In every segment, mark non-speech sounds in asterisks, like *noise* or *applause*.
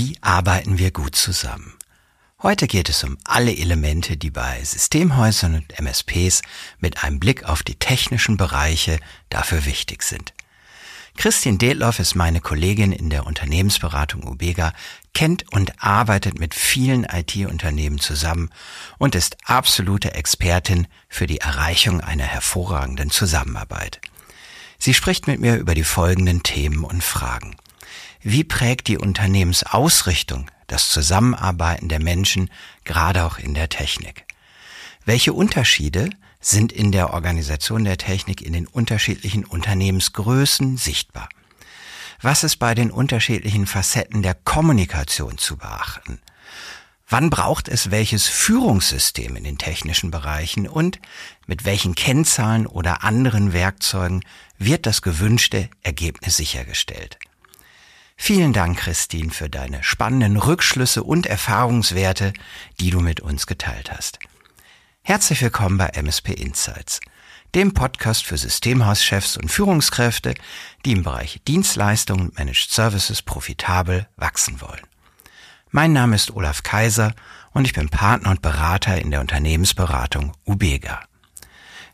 Wie arbeiten wir gut zusammen? Heute geht es um alle Elemente, die bei Systemhäusern und MSPs mit einem Blick auf die technischen Bereiche dafür wichtig sind. Christine Detloff ist meine Kollegin in der Unternehmensberatung Ubega, kennt und arbeitet mit vielen IT-Unternehmen zusammen und ist absolute Expertin für die Erreichung einer hervorragenden Zusammenarbeit. Sie spricht mit mir über die folgenden Themen und Fragen. Wie prägt die Unternehmensausrichtung das Zusammenarbeiten der Menschen, gerade auch in der Technik? Welche Unterschiede sind in der Organisation der Technik in den unterschiedlichen Unternehmensgrößen sichtbar? Was ist bei den unterschiedlichen Facetten der Kommunikation zu beachten? Wann braucht es welches Führungssystem in den technischen Bereichen und mit welchen Kennzahlen oder anderen Werkzeugen wird das gewünschte Ergebnis sichergestellt? Vielen Dank, Christine, für deine spannenden Rückschlüsse und Erfahrungswerte, die du mit uns geteilt hast. Herzlich willkommen bei MSP Insights, dem Podcast für Systemhauschefs und Führungskräfte, die im Bereich Dienstleistungen und Managed Services profitabel wachsen wollen. Mein Name ist Olaf Kaiser und ich bin Partner und Berater in der Unternehmensberatung Ubega.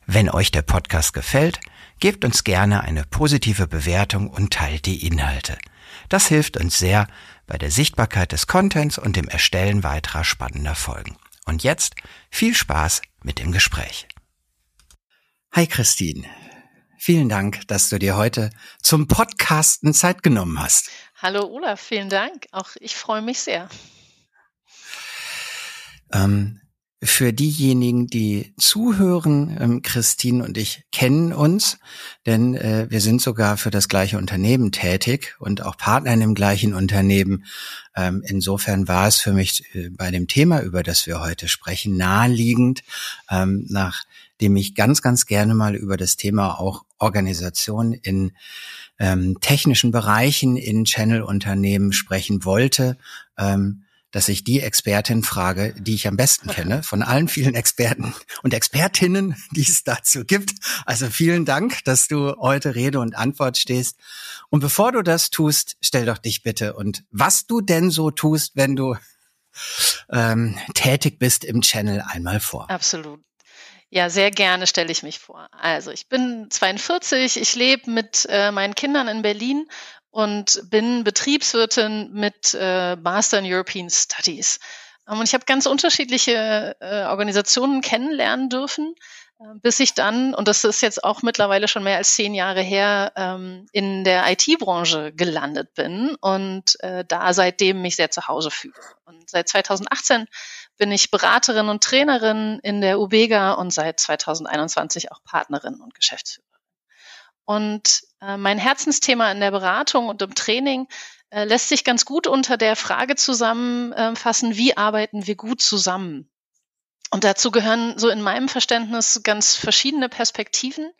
Wenn euch der Podcast gefällt, gebt uns gerne eine positive Bewertung und teilt die Inhalte – das hilft uns sehr bei der Sichtbarkeit des Contents und dem Erstellen weiterer spannender Folgen. Und jetzt viel Spaß mit dem Gespräch. Hi Christine. Vielen Dank, dass du dir heute zum Podcasten Zeit genommen hast. Hallo Olaf, vielen Dank. Auch ich freue mich sehr. Ähm, für diejenigen, die zuhören, ähm, Christine und ich kennen uns, denn äh, wir sind sogar für das gleiche Unternehmen tätig und auch Partner in dem gleichen Unternehmen. Ähm, insofern war es für mich äh, bei dem Thema, über das wir heute sprechen, naheliegend, ähm, nachdem ich ganz, ganz gerne mal über das Thema auch Organisation in technischen Bereichen in Channel-Unternehmen sprechen wollte. Dass ich die Expertin frage, die ich am besten kenne, von allen vielen Experten und Expertinnen, die es dazu gibt. Also vielen Dank, dass du heute Rede und Antwort stehst. Und bevor du das tust, stell doch dich bitte und was du denn so tust, wenn du ähm, tätig bist im Channel einmal vor. Absolut. Ja, sehr gerne stelle ich mich vor. Also ich bin 42, ich lebe mit äh, meinen Kindern in Berlin und bin Betriebswirtin mit äh, Master in European Studies. Ähm, und ich habe ganz unterschiedliche äh, Organisationen kennenlernen dürfen, äh, bis ich dann, und das ist jetzt auch mittlerweile schon mehr als zehn Jahre her, ähm, in der IT-Branche gelandet bin und äh, da seitdem mich sehr zu Hause fühle. Und seit 2018 bin ich Beraterin und Trainerin in der UBEGA und seit 2021 auch Partnerin und Geschäftsführerin. Und mein Herzensthema in der Beratung und im Training äh, lässt sich ganz gut unter der Frage zusammenfassen, wie arbeiten wir gut zusammen? Und dazu gehören so in meinem Verständnis ganz verschiedene Perspektiven.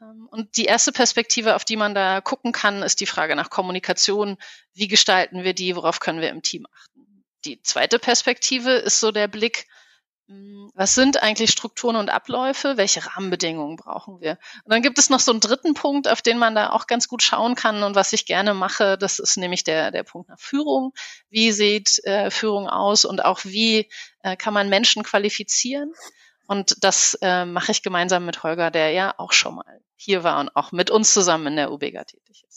Ähm, und die erste Perspektive, auf die man da gucken kann, ist die Frage nach Kommunikation. Wie gestalten wir die? Worauf können wir im Team achten? Die zweite Perspektive ist so der Blick was sind eigentlich Strukturen und Abläufe? Welche Rahmenbedingungen brauchen wir? Und dann gibt es noch so einen dritten Punkt, auf den man da auch ganz gut schauen kann und was ich gerne mache. Das ist nämlich der, der Punkt nach Führung. Wie sieht äh, Führung aus und auch wie äh, kann man Menschen qualifizieren? Und das äh, mache ich gemeinsam mit Holger, der ja auch schon mal hier war und auch mit uns zusammen in der UBEGA tätig ist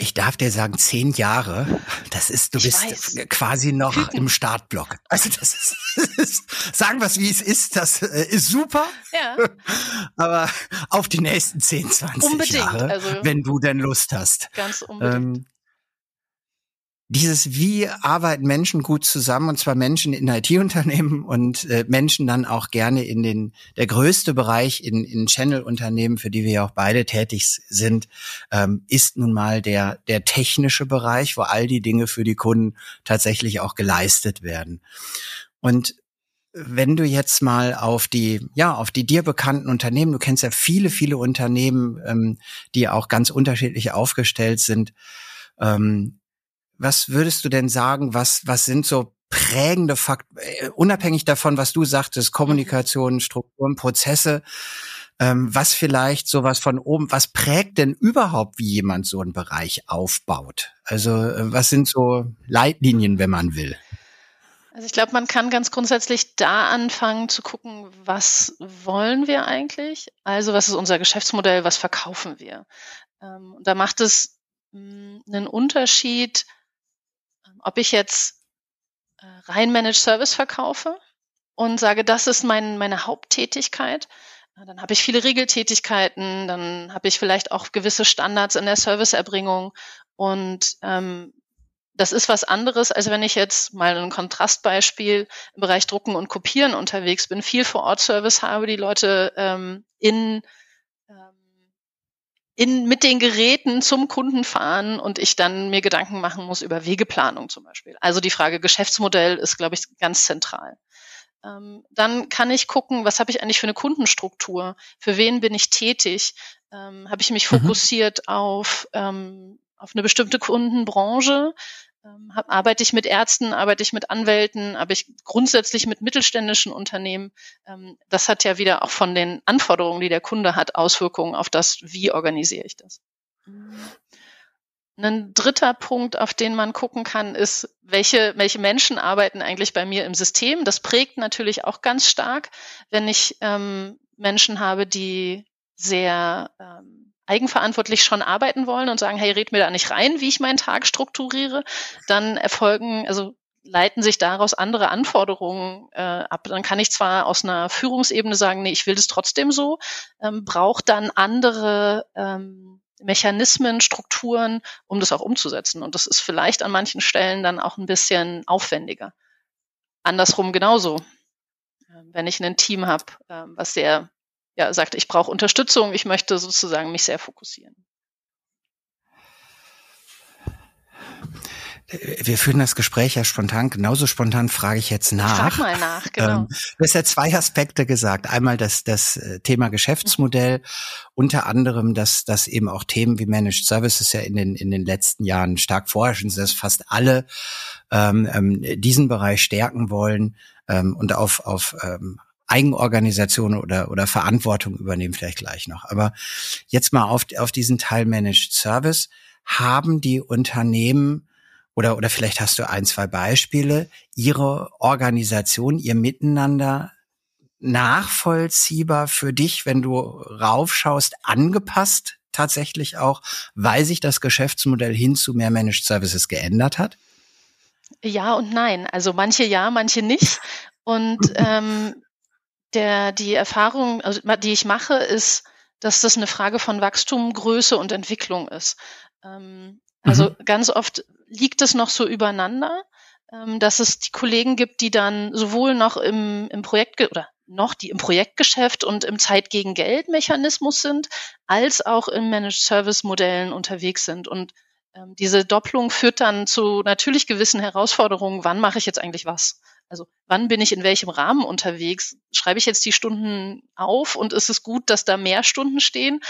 ich darf dir sagen, zehn Jahre, das ist, du ich bist weiß. quasi noch im Startblock. Also das ist, *laughs* das ist sagen wir es wie es ist, das äh, ist super. Ja. *laughs* Aber auf die nächsten 10, 20 unbedingt. Jahre, also, wenn du denn Lust hast. Ganz unbedingt. Ähm, dieses, wie arbeiten Menschen gut zusammen, und zwar Menschen in IT-Unternehmen *laughs* und äh, Menschen dann auch gerne in den, der größte Bereich in, in Channel-Unternehmen, für die wir ja auch beide tätig sind, ähm, ist nun mal der, der technische Bereich, wo all die Dinge für die Kunden tatsächlich auch geleistet werden. Und wenn du jetzt mal auf die, ja, auf die dir bekannten Unternehmen, du kennst ja viele, viele Unternehmen, ähm, die auch ganz unterschiedlich aufgestellt sind, ähm, was würdest du denn sagen, was, was sind so prägende Faktoren, äh, unabhängig davon, was du sagtest, Kommunikation, Strukturen, Prozesse, ähm, was vielleicht sowas von oben, was prägt denn überhaupt, wie jemand so einen Bereich aufbaut? Also äh, was sind so Leitlinien, wenn man will? Also ich glaube, man kann ganz grundsätzlich da anfangen zu gucken, was wollen wir eigentlich? Also was ist unser Geschäftsmodell, was verkaufen wir? Ähm, da macht es mh, einen Unterschied, ob ich jetzt äh, rein Managed Service verkaufe und sage, das ist mein, meine Haupttätigkeit. Dann habe ich viele Regeltätigkeiten, dann habe ich vielleicht auch gewisse Standards in der Serviceerbringung und ähm, das ist was anderes, als wenn ich jetzt mal ein Kontrastbeispiel im Bereich Drucken und Kopieren unterwegs bin, viel vor Ort Service habe, die Leute ähm, in, in, mit den Geräten zum Kunden fahren und ich dann mir Gedanken machen muss über Wegeplanung zum Beispiel. Also die Frage Geschäftsmodell ist, glaube ich, ganz zentral. Ähm, dann kann ich gucken, was habe ich eigentlich für eine Kundenstruktur? Für wen bin ich tätig? Ähm, habe ich mich mhm. fokussiert auf, ähm, auf eine bestimmte Kundenbranche? Ähm, hab, arbeite ich mit Ärzten, arbeite ich mit Anwälten, aber ich grundsätzlich mit mittelständischen Unternehmen. Ähm, das hat ja wieder auch von den Anforderungen, die der Kunde hat, Auswirkungen auf das, wie organisiere ich das. Ein dritter Punkt, auf den man gucken kann, ist, welche, welche Menschen arbeiten eigentlich bei mir im System. Das prägt natürlich auch ganz stark, wenn ich ähm, Menschen habe, die sehr ähm, eigenverantwortlich schon arbeiten wollen und sagen, hey, red mir da nicht rein, wie ich meinen Tag strukturiere, dann erfolgen, also leiten sich daraus andere Anforderungen äh, ab. Dann kann ich zwar aus einer Führungsebene sagen, nee, ich will das trotzdem so, ähm, braucht dann andere ähm, Mechanismen, Strukturen, um das auch umzusetzen. Und das ist vielleicht an manchen Stellen dann auch ein bisschen aufwendiger. Andersrum genauso. Ähm, wenn ich ein Team habe, ähm, was sehr ja, sagt, ich brauche Unterstützung, ich möchte sozusagen mich sehr fokussieren. Wir führen das Gespräch ja spontan. Genauso spontan frage ich jetzt nach. Frag mal nach, *laughs* genau. Ähm, du hast ja zwei Aspekte gesagt. Einmal das, das äh, Thema Geschäftsmodell, unter anderem, dass, dass eben auch Themen wie Managed Services ja in den, in den letzten Jahren stark vorherrschen, dass fast alle ähm, ähm, diesen Bereich stärken wollen ähm, und auf, auf ähm, Eigenorganisation oder, oder Verantwortung übernehmen vielleicht gleich noch. Aber jetzt mal auf, auf diesen Teil Managed Service. Haben die Unternehmen oder, oder vielleicht hast du ein, zwei Beispiele, ihre Organisation, ihr Miteinander nachvollziehbar für dich, wenn du raufschaust, angepasst tatsächlich auch, weil sich das Geschäftsmodell hin zu mehr Managed Services geändert hat? Ja und nein. Also manche ja, manche nicht. Und ähm, der, die Erfahrung, also, die ich mache, ist, dass das eine Frage von Wachstum, Größe und Entwicklung ist. Ähm, also mhm. ganz oft liegt es noch so übereinander, ähm, dass es die Kollegen gibt, die dann sowohl noch im, im Projekt oder noch die im Projektgeschäft und im Zeit gegen Geld Mechanismus sind, als auch in Managed Service Modellen unterwegs sind. Und ähm, diese Doppelung führt dann zu natürlich gewissen Herausforderungen. Wann mache ich jetzt eigentlich was? Also wann bin ich in welchem Rahmen unterwegs? Schreibe ich jetzt die Stunden auf und ist es gut, dass da mehr Stunden stehen?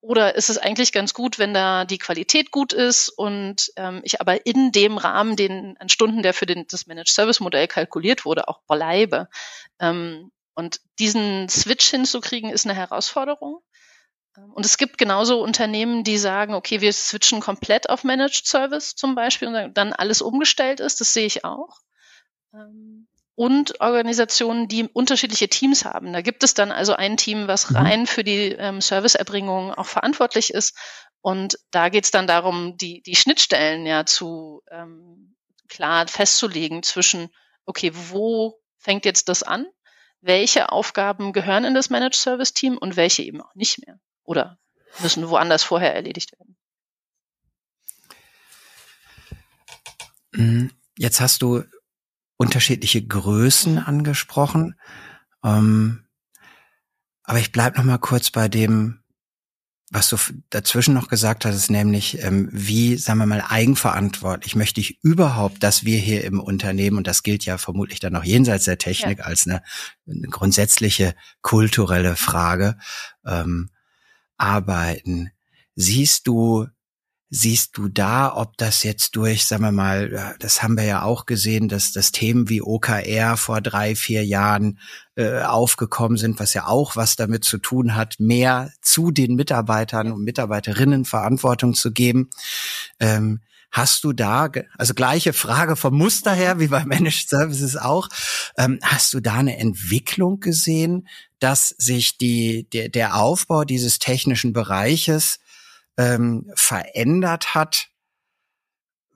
Oder ist es eigentlich ganz gut, wenn da die Qualität gut ist und ähm, ich aber in dem Rahmen, den an Stunden, der für den, das Managed Service Modell kalkuliert wurde, auch bleibe? Ähm, und diesen Switch hinzukriegen, ist eine Herausforderung. Ähm, und es gibt genauso Unternehmen, die sagen, okay, wir switchen komplett auf Managed Service zum Beispiel und dann alles umgestellt ist. Das sehe ich auch. Ähm, und Organisationen, die unterschiedliche Teams haben. Da gibt es dann also ein Team, was mhm. rein für die ähm, Serviceerbringung auch verantwortlich ist. Und da geht es dann darum, die, die Schnittstellen ja zu ähm, klar festzulegen zwischen, okay, wo fängt jetzt das an? Welche Aufgaben gehören in das Managed Service Team und welche eben auch nicht mehr? Oder müssen woanders vorher erledigt werden? Mhm. Jetzt hast du unterschiedliche Größen angesprochen. Ähm, aber ich bleib noch mal kurz bei dem, was du dazwischen noch gesagt hast, nämlich ähm, wie, sagen wir mal, eigenverantwortlich möchte ich überhaupt, dass wir hier im Unternehmen, und das gilt ja vermutlich dann auch jenseits der Technik ja. als eine, eine, grundsätzliche kulturelle Frage, ähm, arbeiten. Siehst du siehst du da, ob das jetzt durch, sagen wir mal, das haben wir ja auch gesehen, dass das Themen wie OKR vor drei, vier Jahren äh, aufgekommen sind, was ja auch was damit zu tun hat, mehr zu den Mitarbeitern und Mitarbeiterinnen Verantwortung zu geben. Ähm, Hast du da, also gleiche Frage vom Muster her wie bei *laughs* Managed Services auch, ähm, hast du da eine Entwicklung gesehen, dass sich die, der, der Aufbau dieses technischen Bereiches ähm, verändert hat,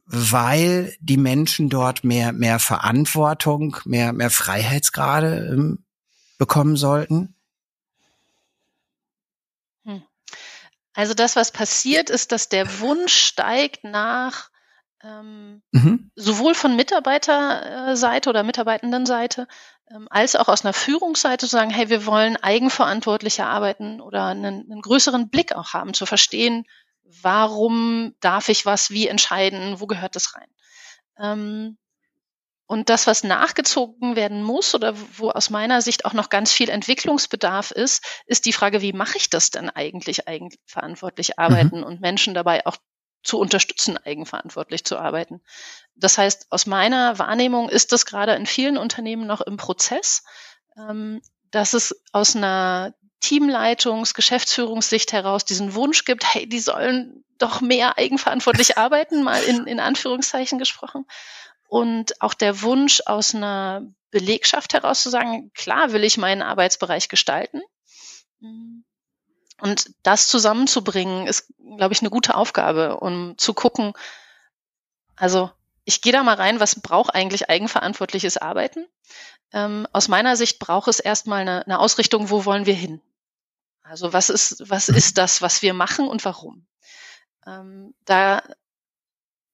weil die Menschen dort mehr, mehr Verantwortung, mehr, mehr Freiheitsgrade ähm, bekommen sollten? Also das, was passiert, ist, dass der Wunsch steigt nach ähm, mhm. sowohl von Mitarbeiterseite oder Mitarbeitendenseite als auch aus einer Führungsseite zu sagen, hey, wir wollen eigenverantwortlicher arbeiten oder einen, einen größeren Blick auch haben, zu verstehen, warum darf ich was wie entscheiden, wo gehört das rein. Ähm, und das, was nachgezogen werden muss oder wo aus meiner Sicht auch noch ganz viel Entwicklungsbedarf ist, ist die Frage, wie mache ich das denn eigentlich, eigenverantwortlich mhm. arbeiten mhm. und Menschen dabei auch zu unterstützen, eigenverantwortlich zu arbeiten. Das heißt, aus meiner Wahrnehmung ist das gerade in vielen Unternehmen noch im Prozess, ähm, dass es aus einer Teamleitungs-, Geschäftsführungssicht heraus diesen Wunsch gibt, hey, die sollen doch mehr eigenverantwortlich *laughs* arbeiten, mal in, in Anführungszeichen gesprochen und auch der Wunsch aus einer Belegschaft heraus zu sagen, klar will ich meinen Arbeitsbereich gestalten. Und das zusammenzubringen, ist, glaube ich, eine gute Aufgabe, um zu gucken, also ich gehe da mal rein, was braucht eigentlich eigenverantwortliches Arbeiten? Ähm, aus meiner Sicht braucht es erstmal eine, eine Ausrichtung, wo wollen wir hin? Also was ist, was ist das, was wir machen und warum? Ähm, da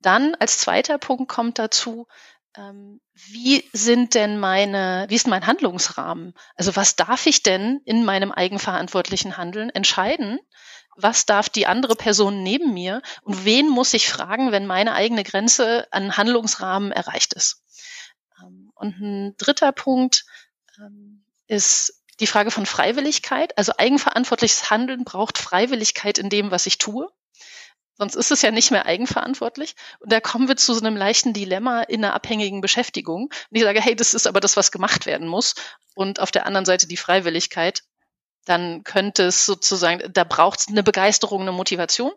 dann als zweiter Punkt kommt dazu, ähm, wie sind denn meine, wie ist mein Handlungsrahmen? Also was darf ich denn in meinem eigenverantwortlichen Handeln entscheiden? Was darf die andere Person neben mir? Und wen muss ich fragen, wenn meine eigene Grenze an Handlungsrahmen erreicht ist? Ähm, und ein dritter Punkt ähm, ist die Frage von Freiwilligkeit. Also eigenverantwortliches Handeln braucht Freiwilligkeit in dem, was ich tue. Sonst ist es ja nicht mehr eigenverantwortlich. Und da kommen wir zu so einem leichten Dilemma in einer abhängigen Beschäftigung. Und ich sage, hey, das ist aber das, was gemacht werden muss. Und auf der anderen Seite die Freiwilligkeit. Dann könnte es sozusagen, da braucht es eine Begeisterung, eine Motivation.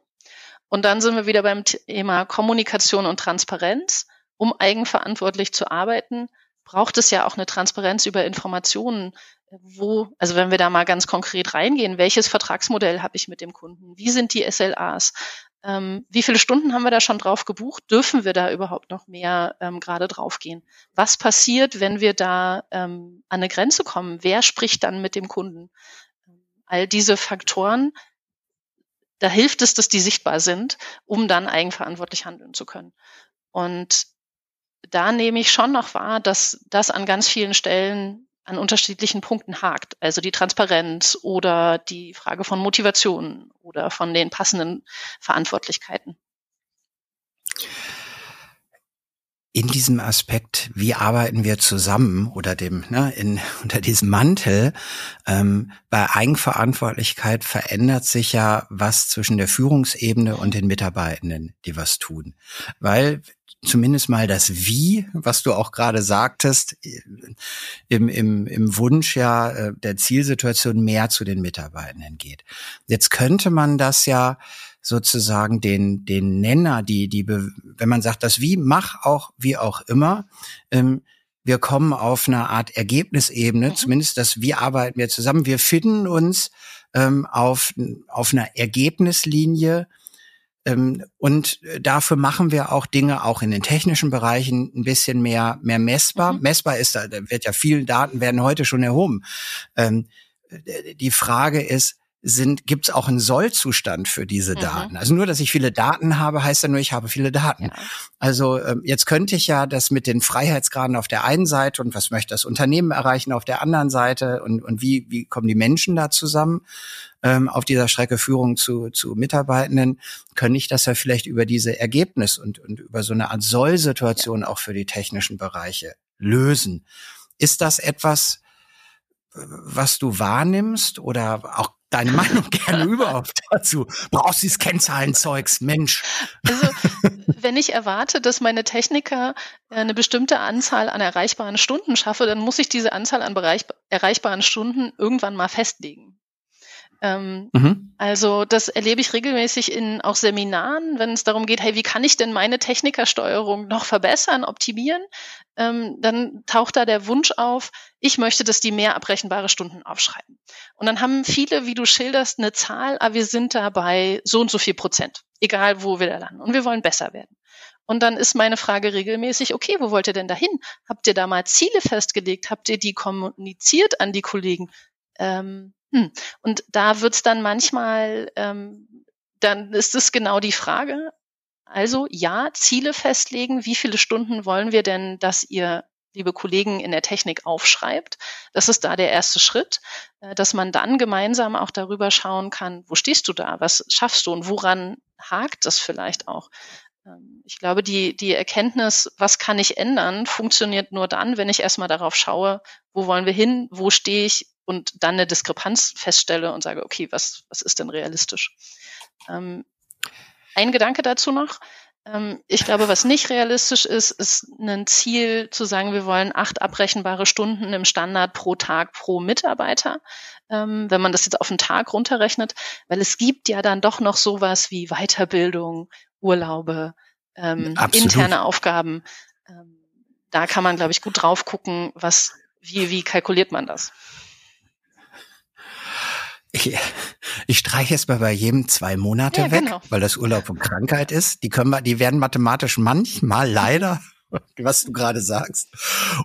Und dann sind wir wieder beim Thema Kommunikation und Transparenz. Um eigenverantwortlich zu arbeiten, braucht es ja auch eine Transparenz über Informationen, wo, also wenn wir da mal ganz konkret reingehen, welches Vertragsmodell habe ich mit dem Kunden? Wie sind die SLAs? Ähm, wie viele Stunden haben wir da schon drauf gebucht? Dürfen wir da überhaupt noch mehr ähm, gerade draufgehen? Was passiert, wenn wir da ähm, an eine Grenze kommen? Wer spricht dann mit dem Kunden? All diese Faktoren, da hilft es, dass die sichtbar sind, um dann eigenverantwortlich handeln zu können. Und da nehme ich schon noch wahr, dass das an ganz vielen Stellen an unterschiedlichen Punkten hakt. Also die Transparenz oder die Frage von Motivation oder von den passenden Verantwortlichkeiten. In diesem Aspekt, wie arbeiten wir zusammen oder dem ne, in, *laughs* unter diesem Mantel ähm, bei Eigenverantwortlichkeit verändert sich ja was zwischen der Führungsebene und den Mitarbeitenden, die was tun, weil zumindest mal das Wie, was du auch gerade sagtest, im, im, im Wunsch ja äh, der Zielsituation mehr zu den Mitarbeitenden geht. Jetzt könnte man das ja sozusagen den, den Nenner, die, die, wenn man sagt, das Wie, mach auch wie auch immer, ähm, wir kommen auf eine Art Ergebnisebene, mhm. zumindest das Wie arbeiten wir zusammen. Wir finden uns ähm, auf, auf einer Ergebnislinie, ähm, und dafür machen wir auch Dinge auch in den technischen Bereichen ein bisschen mehr, mehr messbar. Mhm. Messbar ist, da wird ja viele Daten werden heute schon erhoben. Ähm, die Frage ist, sind, gibt es auch einen Sollzustand für diese mhm. Daten. Also nur, dass ich viele Daten habe, heißt ja nur, ich habe viele Daten. Ja. Also ähm, jetzt könnte ich ja das mit den Freiheitsgraden auf der einen Seite und was möchte das Unternehmen erreichen auf der anderen Seite und, und wie, wie kommen die Menschen da zusammen ähm, auf dieser Strecke Führung zu, zu Mitarbeitenden, könnte ich das ja vielleicht über diese Ergebnis und, und über so eine Art Soll-Situation ja. auch für die technischen Bereiche lösen. Ist das etwas, was du wahrnimmst oder auch deine Meinung *laughs* gerne überhaupt dazu? Brauchst du dieses Kennzahlenzeugs, Mensch? Also, *laughs* wenn ich erwarte, dass meine Techniker eine bestimmte Anzahl an erreichbaren Stunden schaffe, dann muss ich diese Anzahl an erreichbaren Stunden irgendwann mal festlegen. Ähm, mhm. Also das erlebe ich regelmäßig in auch Seminaren, wenn es darum geht, hey, wie kann ich denn meine Technikersteuerung noch verbessern, optimieren? Ähm, dann taucht da der Wunsch auf, ich möchte, dass die mehr abrechenbare Stunden aufschreiben. Und dann haben viele, wie du schilderst, eine Zahl, aber ah, wir sind da bei so und so viel Prozent, egal wo wir da landen. Und wir wollen besser werden. Und dann ist meine Frage regelmäßig, okay, wo wollt ihr denn dahin? Habt ihr da mal Ziele festgelegt? Habt ihr die kommuniziert an die Kollegen? Ähm, hm. Und da wird's dann manchmal, ähm, dann ist es genau die Frage. Also ja, Ziele festlegen. Wie viele Stunden wollen wir denn, dass ihr liebe Kollegen in der Technik aufschreibt. Das ist da der erste Schritt, äh, dass man dann gemeinsam auch darüber schauen kann, wo stehst du da, was schaffst du und woran hakt das vielleicht auch. Ähm, ich glaube, die, die Erkenntnis, was kann ich ändern, funktioniert nur dann, wenn ich erstmal darauf schaue, wo wollen wir hin, wo stehe ich und dann eine Diskrepanz feststelle und sage, okay, was, was ist denn realistisch? Ähm, ein Gedanke dazu noch. Ähm, ich glaube, was nicht realistisch ist, ist ein Ziel zu sagen, wir wollen acht abrechenbare Stunden im Standard pro Tag pro Mitarbeiter. Ähm, wenn man das jetzt auf den Tag runterrechnet, weil es gibt ja dann doch noch sowas wie Weiterbildung, Urlaube, ähm, interne Aufgaben. Ähm, da kann man, glaube ich, gut drauf gucken, was, wie, wie kalkuliert man das? Ich, ich streiche jetzt mal bei jedem zwei Monate ja, weg, genau. weil das Urlaub und Krankheit ist. Die können wir, die werden mathematisch manchmal leider, *laughs* was du gerade sagst,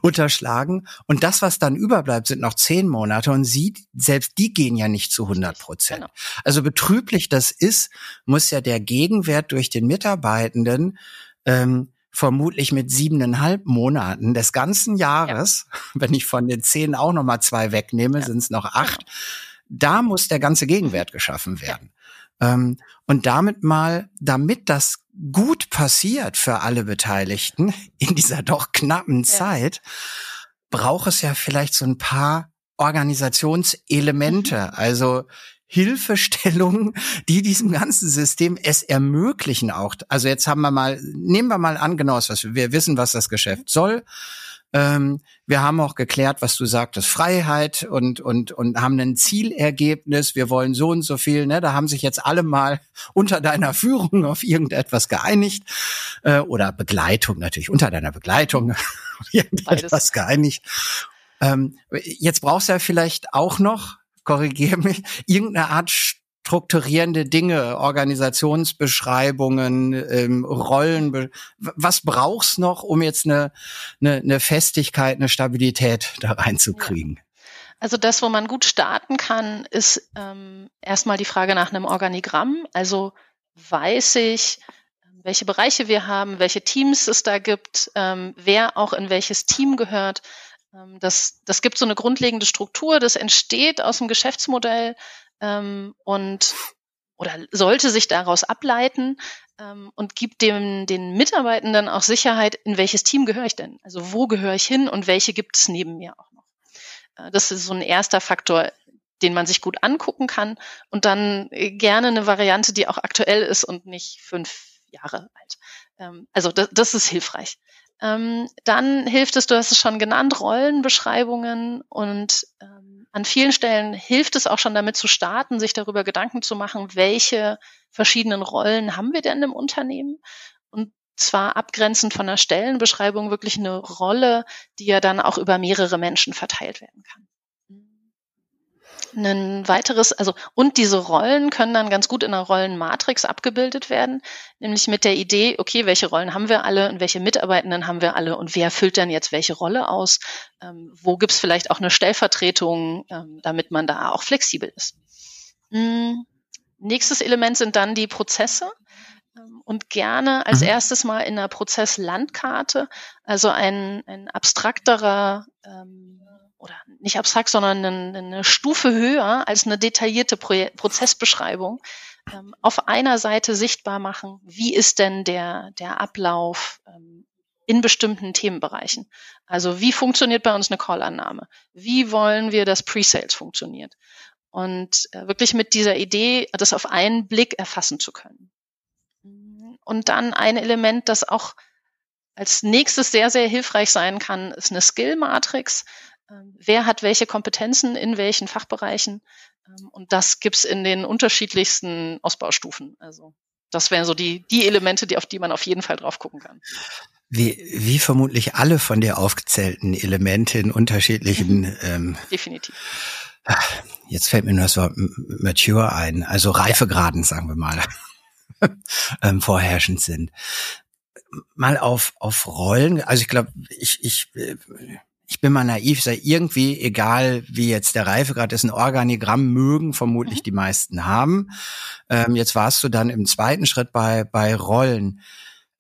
unterschlagen. Und das, was dann überbleibt, sind noch zehn Monate und sie, selbst die gehen ja nicht zu 100 Prozent. Genau. Also betrüblich das ist, muss ja der Gegenwert durch den Mitarbeitenden ähm, vermutlich mit siebeneinhalb Monaten des ganzen Jahres, ja. *laughs* wenn ich von den zehn auch noch mal zwei wegnehme, ja. sind es noch acht. Genau da muss der ganze Gegenwert geschaffen werden. Ähm, und damit mal, damit das gut passiert für alle Beteiligten *laughs* in dieser doch knappen ja. Zeit, braucht es ja vielleicht so ein paar Organisationselemente, mhm. also Hilfestellungen, die diesem ganzen System es ermöglichen auch. Also jetzt haben wir mal, nehmen wir mal an, genau was wir wissen, was das Geschäft soll. Ähm, wir haben auch geklärt, was du sagtest, Freiheit und, und, und haben ein Zielergebnis. Wir wollen so und so viel. Ne? Da haben sich jetzt alle mal *laughs* unter deiner Führung auf irgendetwas geeinigt äh, oder Begleitung natürlich, unter deiner Begleitung *laughs* irgendetwas geeinigt. Ähm, jetzt brauchst du ja vielleicht auch noch, korrigier mich, irgendeine Art strukturierende Dinge, Organisationsbeschreibungen, ähm, Rollen. Was brauchst noch, um jetzt eine, eine, eine Festigkeit, eine Stabilität da reinzukriegen? Also das, wo man gut starten kann, ist ähm, erstmal die Frage nach einem Organigramm. Also weiß ich, welche Bereiche wir haben, welche Teams es da gibt, ähm, wer auch in welches Team gehört. Ähm, das, das gibt so eine grundlegende Struktur, das entsteht aus dem Geschäftsmodell ähm, und oder sollte sich daraus ableiten ähm, und gibt dem den Mitarbeitenden auch Sicherheit, in welches Team gehöre ich denn? Also wo gehöre ich hin und welche gibt es neben mir auch noch? Äh, das ist so ein erster Faktor, den man sich gut angucken kann und dann äh, gerne eine Variante, die auch aktuell ist und nicht fünf Jahre alt. Ähm, also das, das ist hilfreich. Ähm, dann hilft es, du hast es schon genannt, Rollenbeschreibungen. Und ähm, an vielen Stellen hilft es auch schon damit zu starten, sich darüber Gedanken zu machen, welche verschiedenen Rollen haben wir denn im Unternehmen? Und zwar abgrenzend von der Stellenbeschreibung wirklich eine Rolle, die ja dann auch über mehrere Menschen verteilt werden kann ein weiteres, also und diese Rollen können dann ganz gut in einer Rollenmatrix abgebildet werden, nämlich mit der Idee, okay, welche Rollen haben wir alle und welche Mitarbeitenden haben wir alle und wer füllt dann jetzt welche Rolle aus? Ähm, wo gibt's vielleicht auch eine Stellvertretung, ähm, damit man da auch flexibel ist. Mhm. Nächstes Element sind dann die Prozesse ähm, und gerne als mhm. erstes mal in einer Prozesslandkarte, also ein, ein abstrakterer ähm, oder nicht abstrakt, sondern eine, eine Stufe höher als eine detaillierte Pro Prozessbeschreibung ähm, auf einer Seite sichtbar machen, wie ist denn der, der Ablauf, ähm, in bestimmten Themenbereichen. Also wie funktioniert bei uns eine Call-Annahme? Wie wollen wir, dass Pre-Sales funktioniert? Und äh, wirklich mit dieser Idee, das auf einen Blick erfassen zu können. Und dann ein Element, das auch als nächstes sehr, sehr hilfreich sein kann, ist eine Skill-Matrix. Ähm, wer hat welche Kompetenzen in welchen Fachbereichen? Ähm, und das gibt's in den unterschiedlichsten Ausbaustufen. Also das wären so die, die Elemente, die, auf die man auf jeden Fall drauf gucken kann. Wie, wie vermutlich alle von dir aufgezählten Elemente in unterschiedlichen mhm. ähm, Definitiv. Jetzt fällt mir nur das Wort mature ein, also Reifegraden, sagen wir mal, *laughs* ähm, vorherrschend sind. Mal auf, auf Rollen, also ich glaube, ich, ich, ich bin mal naiv, sei irgendwie, egal wie jetzt der Reifegrad ist, ein Organigramm mögen vermutlich mhm. die meisten haben. Ähm, jetzt warst du dann im zweiten Schritt bei, bei Rollen.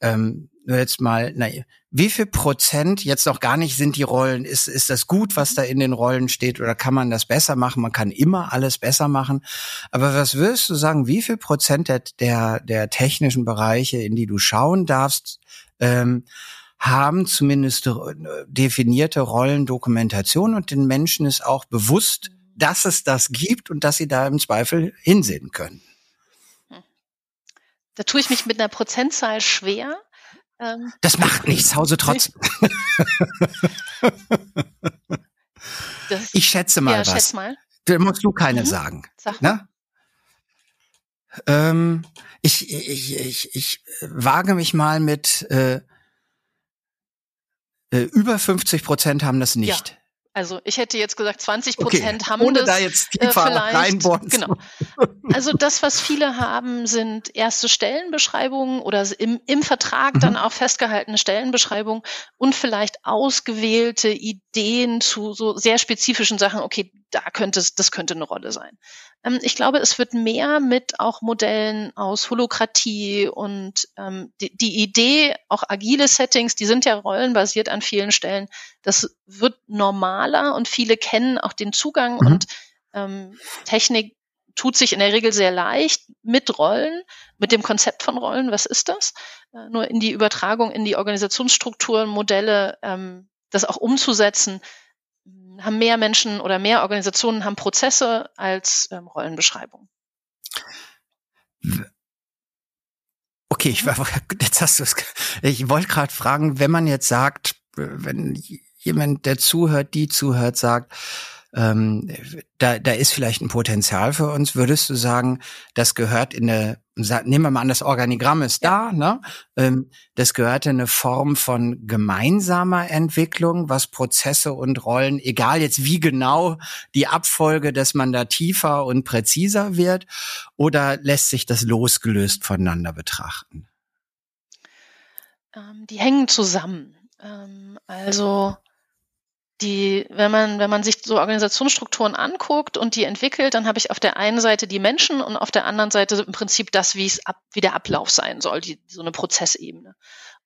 Ähm, nur jetzt mal, na, wie viel Prozent jetzt noch gar nicht sind die Rollen? Ist, ist das gut, was da in den Rollen steht oder kann man das besser machen? Man kann immer alles besser machen. Aber was würdest du sagen, wie viel Prozent der, der, der technischen Bereiche, in die du schauen darfst, ähm, haben zumindest äh, definierte Rollendokumentation und den Menschen ist auch bewusst, dass es das gibt und dass sie da im Zweifel hinsehen können. Da tue ich mich mit einer Prozentzahl schwer. Ähm, das macht nichts, Hause trotzdem. *laughs* ich schätze mal ja, was. Schätz mal. Da musst du keine mhm. sagen. Sag mal. Ähm, ich, ich, ich, ich wage mich mal mit äh, äh, über 50 Prozent haben das nicht. Ja. Also ich hätte jetzt gesagt, 20 Prozent okay. haben Ohne das. da jetzt äh, tiefer äh, reinbohren Genau. Also das, was viele haben, sind erste Stellenbeschreibungen oder im, im Vertrag mhm. dann auch festgehaltene Stellenbeschreibungen und vielleicht ausgewählte Ideen zu so sehr spezifischen Sachen. Okay, da könnte es, das könnte eine Rolle sein. Ähm, ich glaube, es wird mehr mit auch Modellen aus Holokratie und ähm, die, die Idee, auch agile Settings, die sind ja rollenbasiert an vielen Stellen. Das wird normaler und viele kennen auch den Zugang mhm. und ähm, Technik tut sich in der Regel sehr leicht mit Rollen, mit dem Konzept von Rollen. Was ist das? Äh, nur in die Übertragung, in die Organisationsstrukturen, Modelle, ähm, das auch umzusetzen, haben mehr Menschen oder mehr Organisationen haben Prozesse als ähm, Rollenbeschreibung. Okay, ich war, *laughs* jetzt hast du es. Ich wollte gerade fragen, wenn man jetzt sagt, wenn jemand, der zuhört, die zuhört, sagt, ähm, da, da ist vielleicht ein Potenzial für uns. Würdest du sagen, das gehört in eine, nehmen wir mal an, das Organigramm ist da, ne? Ähm, das gehört in eine Form von gemeinsamer Entwicklung, was Prozesse und Rollen, egal jetzt wie genau die Abfolge, dass man da tiefer und präziser wird, oder lässt sich das losgelöst voneinander betrachten? Ähm, die hängen zusammen. Ähm, also die, wenn man, wenn man sich so Organisationsstrukturen anguckt und die entwickelt, dann habe ich auf der einen Seite die Menschen und auf der anderen Seite im Prinzip das, wie es ab, wie der Ablauf sein soll, die, so eine Prozessebene.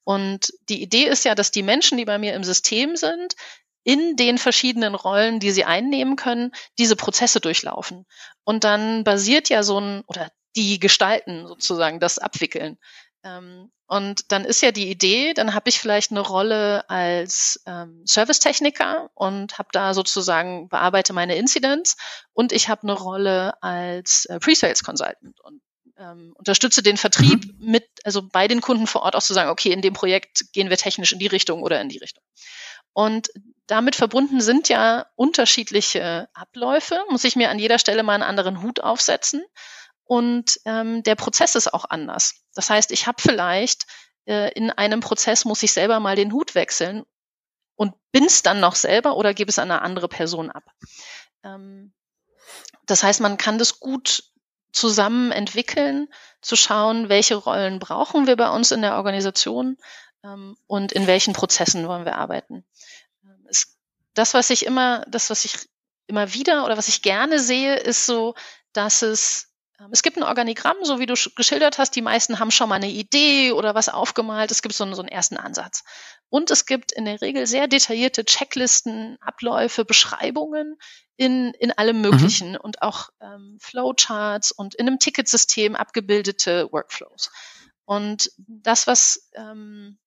Und die Idee ist ja, dass die Menschen, die bei mir im System sind, in den verschiedenen Rollen, die sie einnehmen können, diese Prozesse durchlaufen. Und dann basiert ja so ein, oder die gestalten sozusagen das abwickeln. Ähm, und dann ist ja die Idee, dann habe ich vielleicht eine Rolle als ähm, Servicetechniker und habe da sozusagen bearbeite meine Incidents und ich habe eine Rolle als äh, Pre-Sales Consultant und ähm, unterstütze den Vertrieb mhm. mit, also bei den Kunden vor Ort auch zu sagen, okay, in dem Projekt gehen wir technisch in die Richtung oder in die Richtung. Und damit verbunden sind ja unterschiedliche Abläufe. Muss ich mir an jeder Stelle mal einen anderen Hut aufsetzen und ähm, der Prozess ist auch anders. Das heißt, ich habe vielleicht äh, in einem Prozess muss ich selber mal den Hut wechseln und bin es dann noch selber oder gebe es an eine andere Person ab. Ähm, das heißt, man kann das gut zusammen entwickeln, zu schauen, welche Rollen brauchen wir bei uns in der Organisation ähm, und in welchen Prozessen wollen wir arbeiten. Ähm, es, das, was ich immer, das, was ich immer wieder oder was ich gerne sehe, ist so, dass es es gibt ein Organigramm, so wie du geschildert hast. Die meisten haben schon mal eine Idee oder was aufgemalt. Es gibt so einen, so einen ersten Ansatz. Und es gibt in der Regel sehr detaillierte Checklisten, Abläufe, Beschreibungen in, in allem mhm. Möglichen mhm. und auch ähm, Flowcharts und in einem Ticketsystem abgebildete Workflows. Und das, was ähm,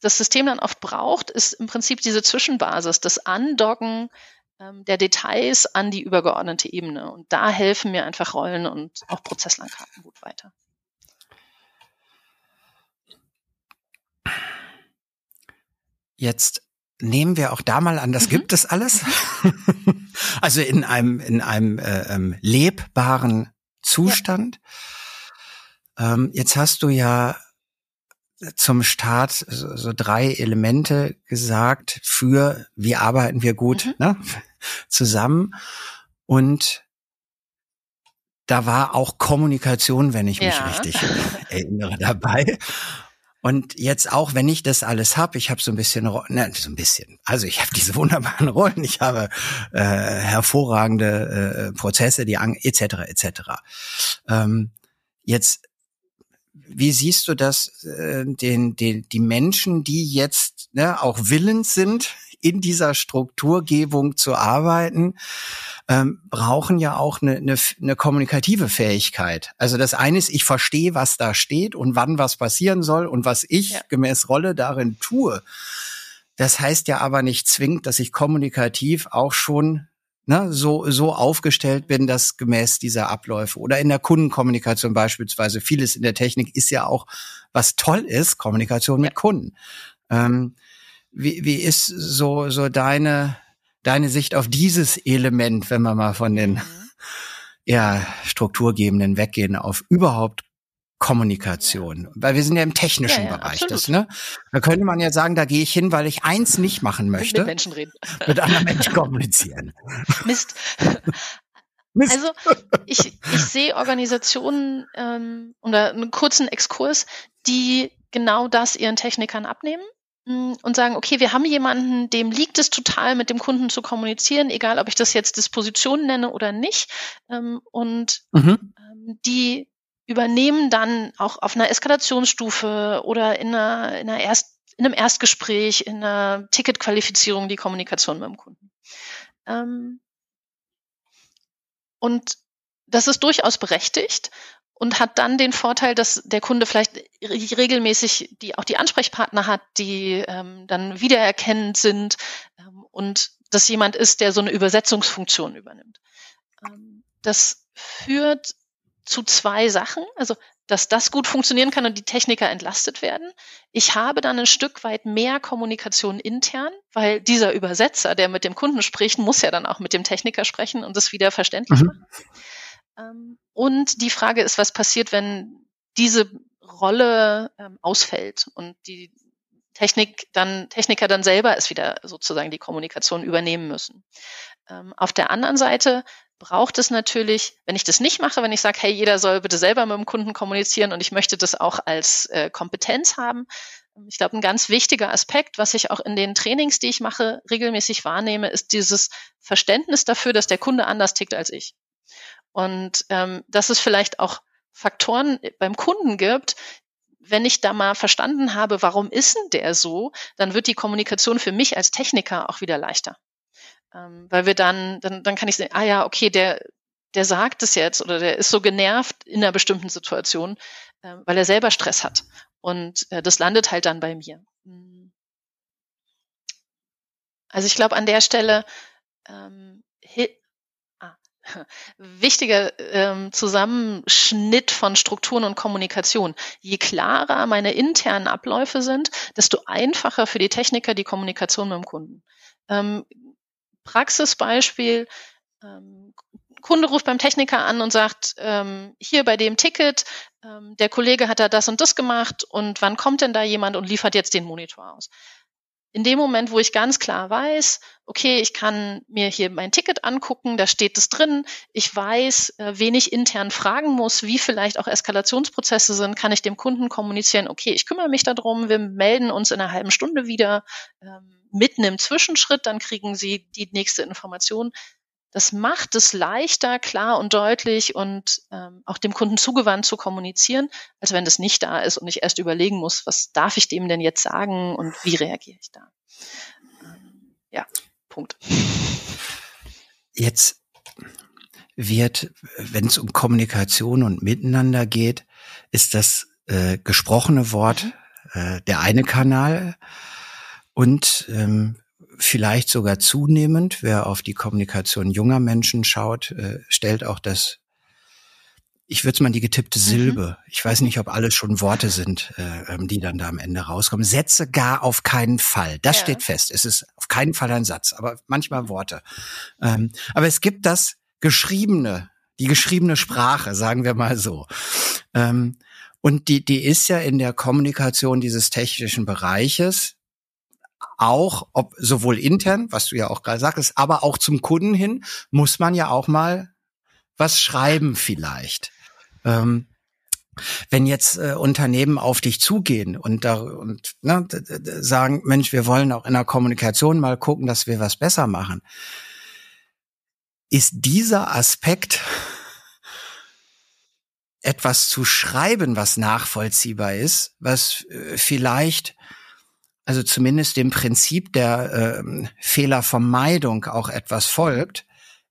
das System dann oft braucht, ist im Prinzip diese Zwischenbasis, das Andocken ähm, der Details an die übergeordnete Ebene. Und da helfen mir einfach Rollen und auch Prozesslandkarten gut weiter. Jetzt nehmen wir auch da mal an, das mhm. gibt es alles. *laughs* also in einem, in einem äh, ähm, lebbaren Zustand. Ja. Ähm, jetzt hast du ja zum Start so, so, drei Elemente gesagt für wie arbeiten wir gut mhm. ne, zusammen. Und da war auch Kommunikation, wenn ich mich ja. richtig erinnere, dabei. Und jetzt auch, wenn ich das alles habe, ich habe so ein bisschen, ne, so ein bisschen, also ich habe diese wunderbaren Rollen, ich habe äh, hervorragende äh, Prozesse, die etc. etc. Ähm, jetzt, wie siehst du das, äh, den, den, die Menschen, die jetzt ne, auch willens sind, in dieser Strukturgebung zu arbeiten, ähm, brauchen ja auch eine, eine, eine kommunikative Fähigkeit. Also das eine ist, ich verstehe, was da steht und wann was passieren soll und was ich ja. gemäß Rolle darin tue. Das heißt ja aber nicht zwingend, dass ich kommunikativ auch schon ne, so, so aufgestellt bin, dass gemäß dieser Abläufe oder in der Kundenkommunikation beispielsweise, vieles in der Technik ist ja auch, was toll ist, Kommunikation mit Kunden. Ähm, wie, wie ist so, so deine, deine Sicht auf dieses Element, wenn wir mal von den mhm. ja, Strukturgebenden weggehen, auf überhaupt Kommunikation, weil wir sind ja im technischen ja, ja, Bereich. Das, ne? Da könnte man ja sagen, da gehe ich hin, weil ich eins nicht machen möchte. Mit Menschen reden. Mit anderen Menschen kommunizieren. Mist. Mist. Also ich, ich sehe Organisationen ähm, oder einen kurzen Exkurs, die genau das ihren Technikern abnehmen und sagen, okay, wir haben jemanden, dem liegt es total, mit dem Kunden zu kommunizieren, egal ob ich das jetzt Disposition nenne oder nicht. Ähm, und mhm. Ähm, die übernehmen dann auch auf einer Eskalationsstufe oder in, einer, in, einer Erst, in einem Erstgespräch, in einer Ticketqualifizierung die Kommunikation mit dem Kunden. Ähm, und das ist durchaus berechtigt und hat dann den Vorteil, dass der Kunde vielleicht regelmäßig die auch die Ansprechpartner hat, die ähm, dann wiedererkennend sind ähm, und dass jemand ist, der so eine Übersetzungsfunktion übernimmt. Ähm, das führt zu zwei Sachen, also dass das gut funktionieren kann und die Techniker entlastet werden. Ich habe dann ein Stück weit mehr Kommunikation intern, weil dieser Übersetzer, der mit dem Kunden spricht, muss ja dann auch mit dem Techniker sprechen und das wieder verständlich mhm. machen. Ähm, und die Frage ist, was passiert, wenn diese Rolle ähm, ausfällt und die Technik dann, Techniker dann selber es wieder sozusagen die Kommunikation übernehmen müssen. Ähm, auf der anderen Seite braucht es natürlich, wenn ich das nicht mache, wenn ich sage, hey, jeder soll bitte selber mit dem Kunden kommunizieren und ich möchte das auch als äh, Kompetenz haben. Ich glaube, ein ganz wichtiger Aspekt, was ich auch in den Trainings, die ich mache, regelmäßig wahrnehme, ist dieses Verständnis dafür, dass der Kunde anders tickt als ich. Und ähm, dass es vielleicht auch Faktoren beim Kunden gibt, wenn ich da mal verstanden habe, warum ist denn der so, dann wird die Kommunikation für mich als Techniker auch wieder leichter. Ähm, weil wir dann, dann, dann kann ich sehen, ah ja, okay, der, der sagt es jetzt oder der ist so genervt in einer bestimmten Situation, äh, weil er selber Stress hat. Und äh, das landet halt dann bei mir. Hm. Also ich glaube, an der Stelle ähm, wichtiger ähm, Zusammenschnitt von Strukturen und Kommunikation. Je klarer meine internen Abläufe sind, desto einfacher für die Techniker die Kommunikation mit dem Kunden. Ähm, Praxisbeispiel, ähm, Kunde ruft beim Techniker an und sagt, ähm, hier bei dem Ticket, ähm, der Kollege hat da das und das gemacht und wann kommt denn da jemand und liefert jetzt den Monitor aus? In dem Moment, wo ich ganz klar weiß, okay, ich kann mir hier mein Ticket angucken, da steht es drin, ich weiß, äh, wen ich intern fragen muss, wie vielleicht auch Eskalationsprozesse sind, kann ich dem Kunden kommunizieren, okay, ich kümmere mich darum, wir melden uns in einer halben Stunde wieder, ähm, mitten im Zwischenschritt, dann kriegen Sie die nächste Information. Das macht es leichter, klar und deutlich und ähm, auch dem Kunden zugewandt zu kommunizieren, als wenn das nicht da ist und ich erst überlegen muss, was darf ich dem denn jetzt sagen und wie reagiere ich da. Ähm, ja, Punkt. Jetzt wird, wenn es um Kommunikation und Miteinander geht, ist das äh, gesprochene Wort mhm. äh, der eine Kanal. Und ähm, vielleicht sogar zunehmend, wer auf die Kommunikation junger Menschen schaut, äh, stellt auch das, ich würde es mal die getippte mhm. Silbe. Mhm. Ich weiß nicht, ob alles schon Worte sind, äh, ähm, die dann da am Ende rauskommen. Sätze gar auf keinen Fall. Das ja. steht fest. Es ist auf keinen Fall ein Satz, aber manchmal Worte. Ähm, aber es gibt das geschriebene, die geschriebene Sprache, sagen wir mal so. Ähm, und die, die ist ja in der Kommunikation dieses technischen Bereiches auch, ob sowohl intern, was du ja auch gerade sagtest, aber auch zum Kunden hin, muss man ja auch mal was schreiben vielleicht. Ähm, wenn jetzt äh, Unternehmen auf dich zugehen und da und ne, sagen, Mensch, wir wollen auch in der Kommunikation mal gucken, dass wir was besser machen, ist dieser Aspekt etwas zu schreiben, was nachvollziehbar ist, was äh, vielleicht also zumindest dem Prinzip der äh, Fehlervermeidung auch etwas folgt,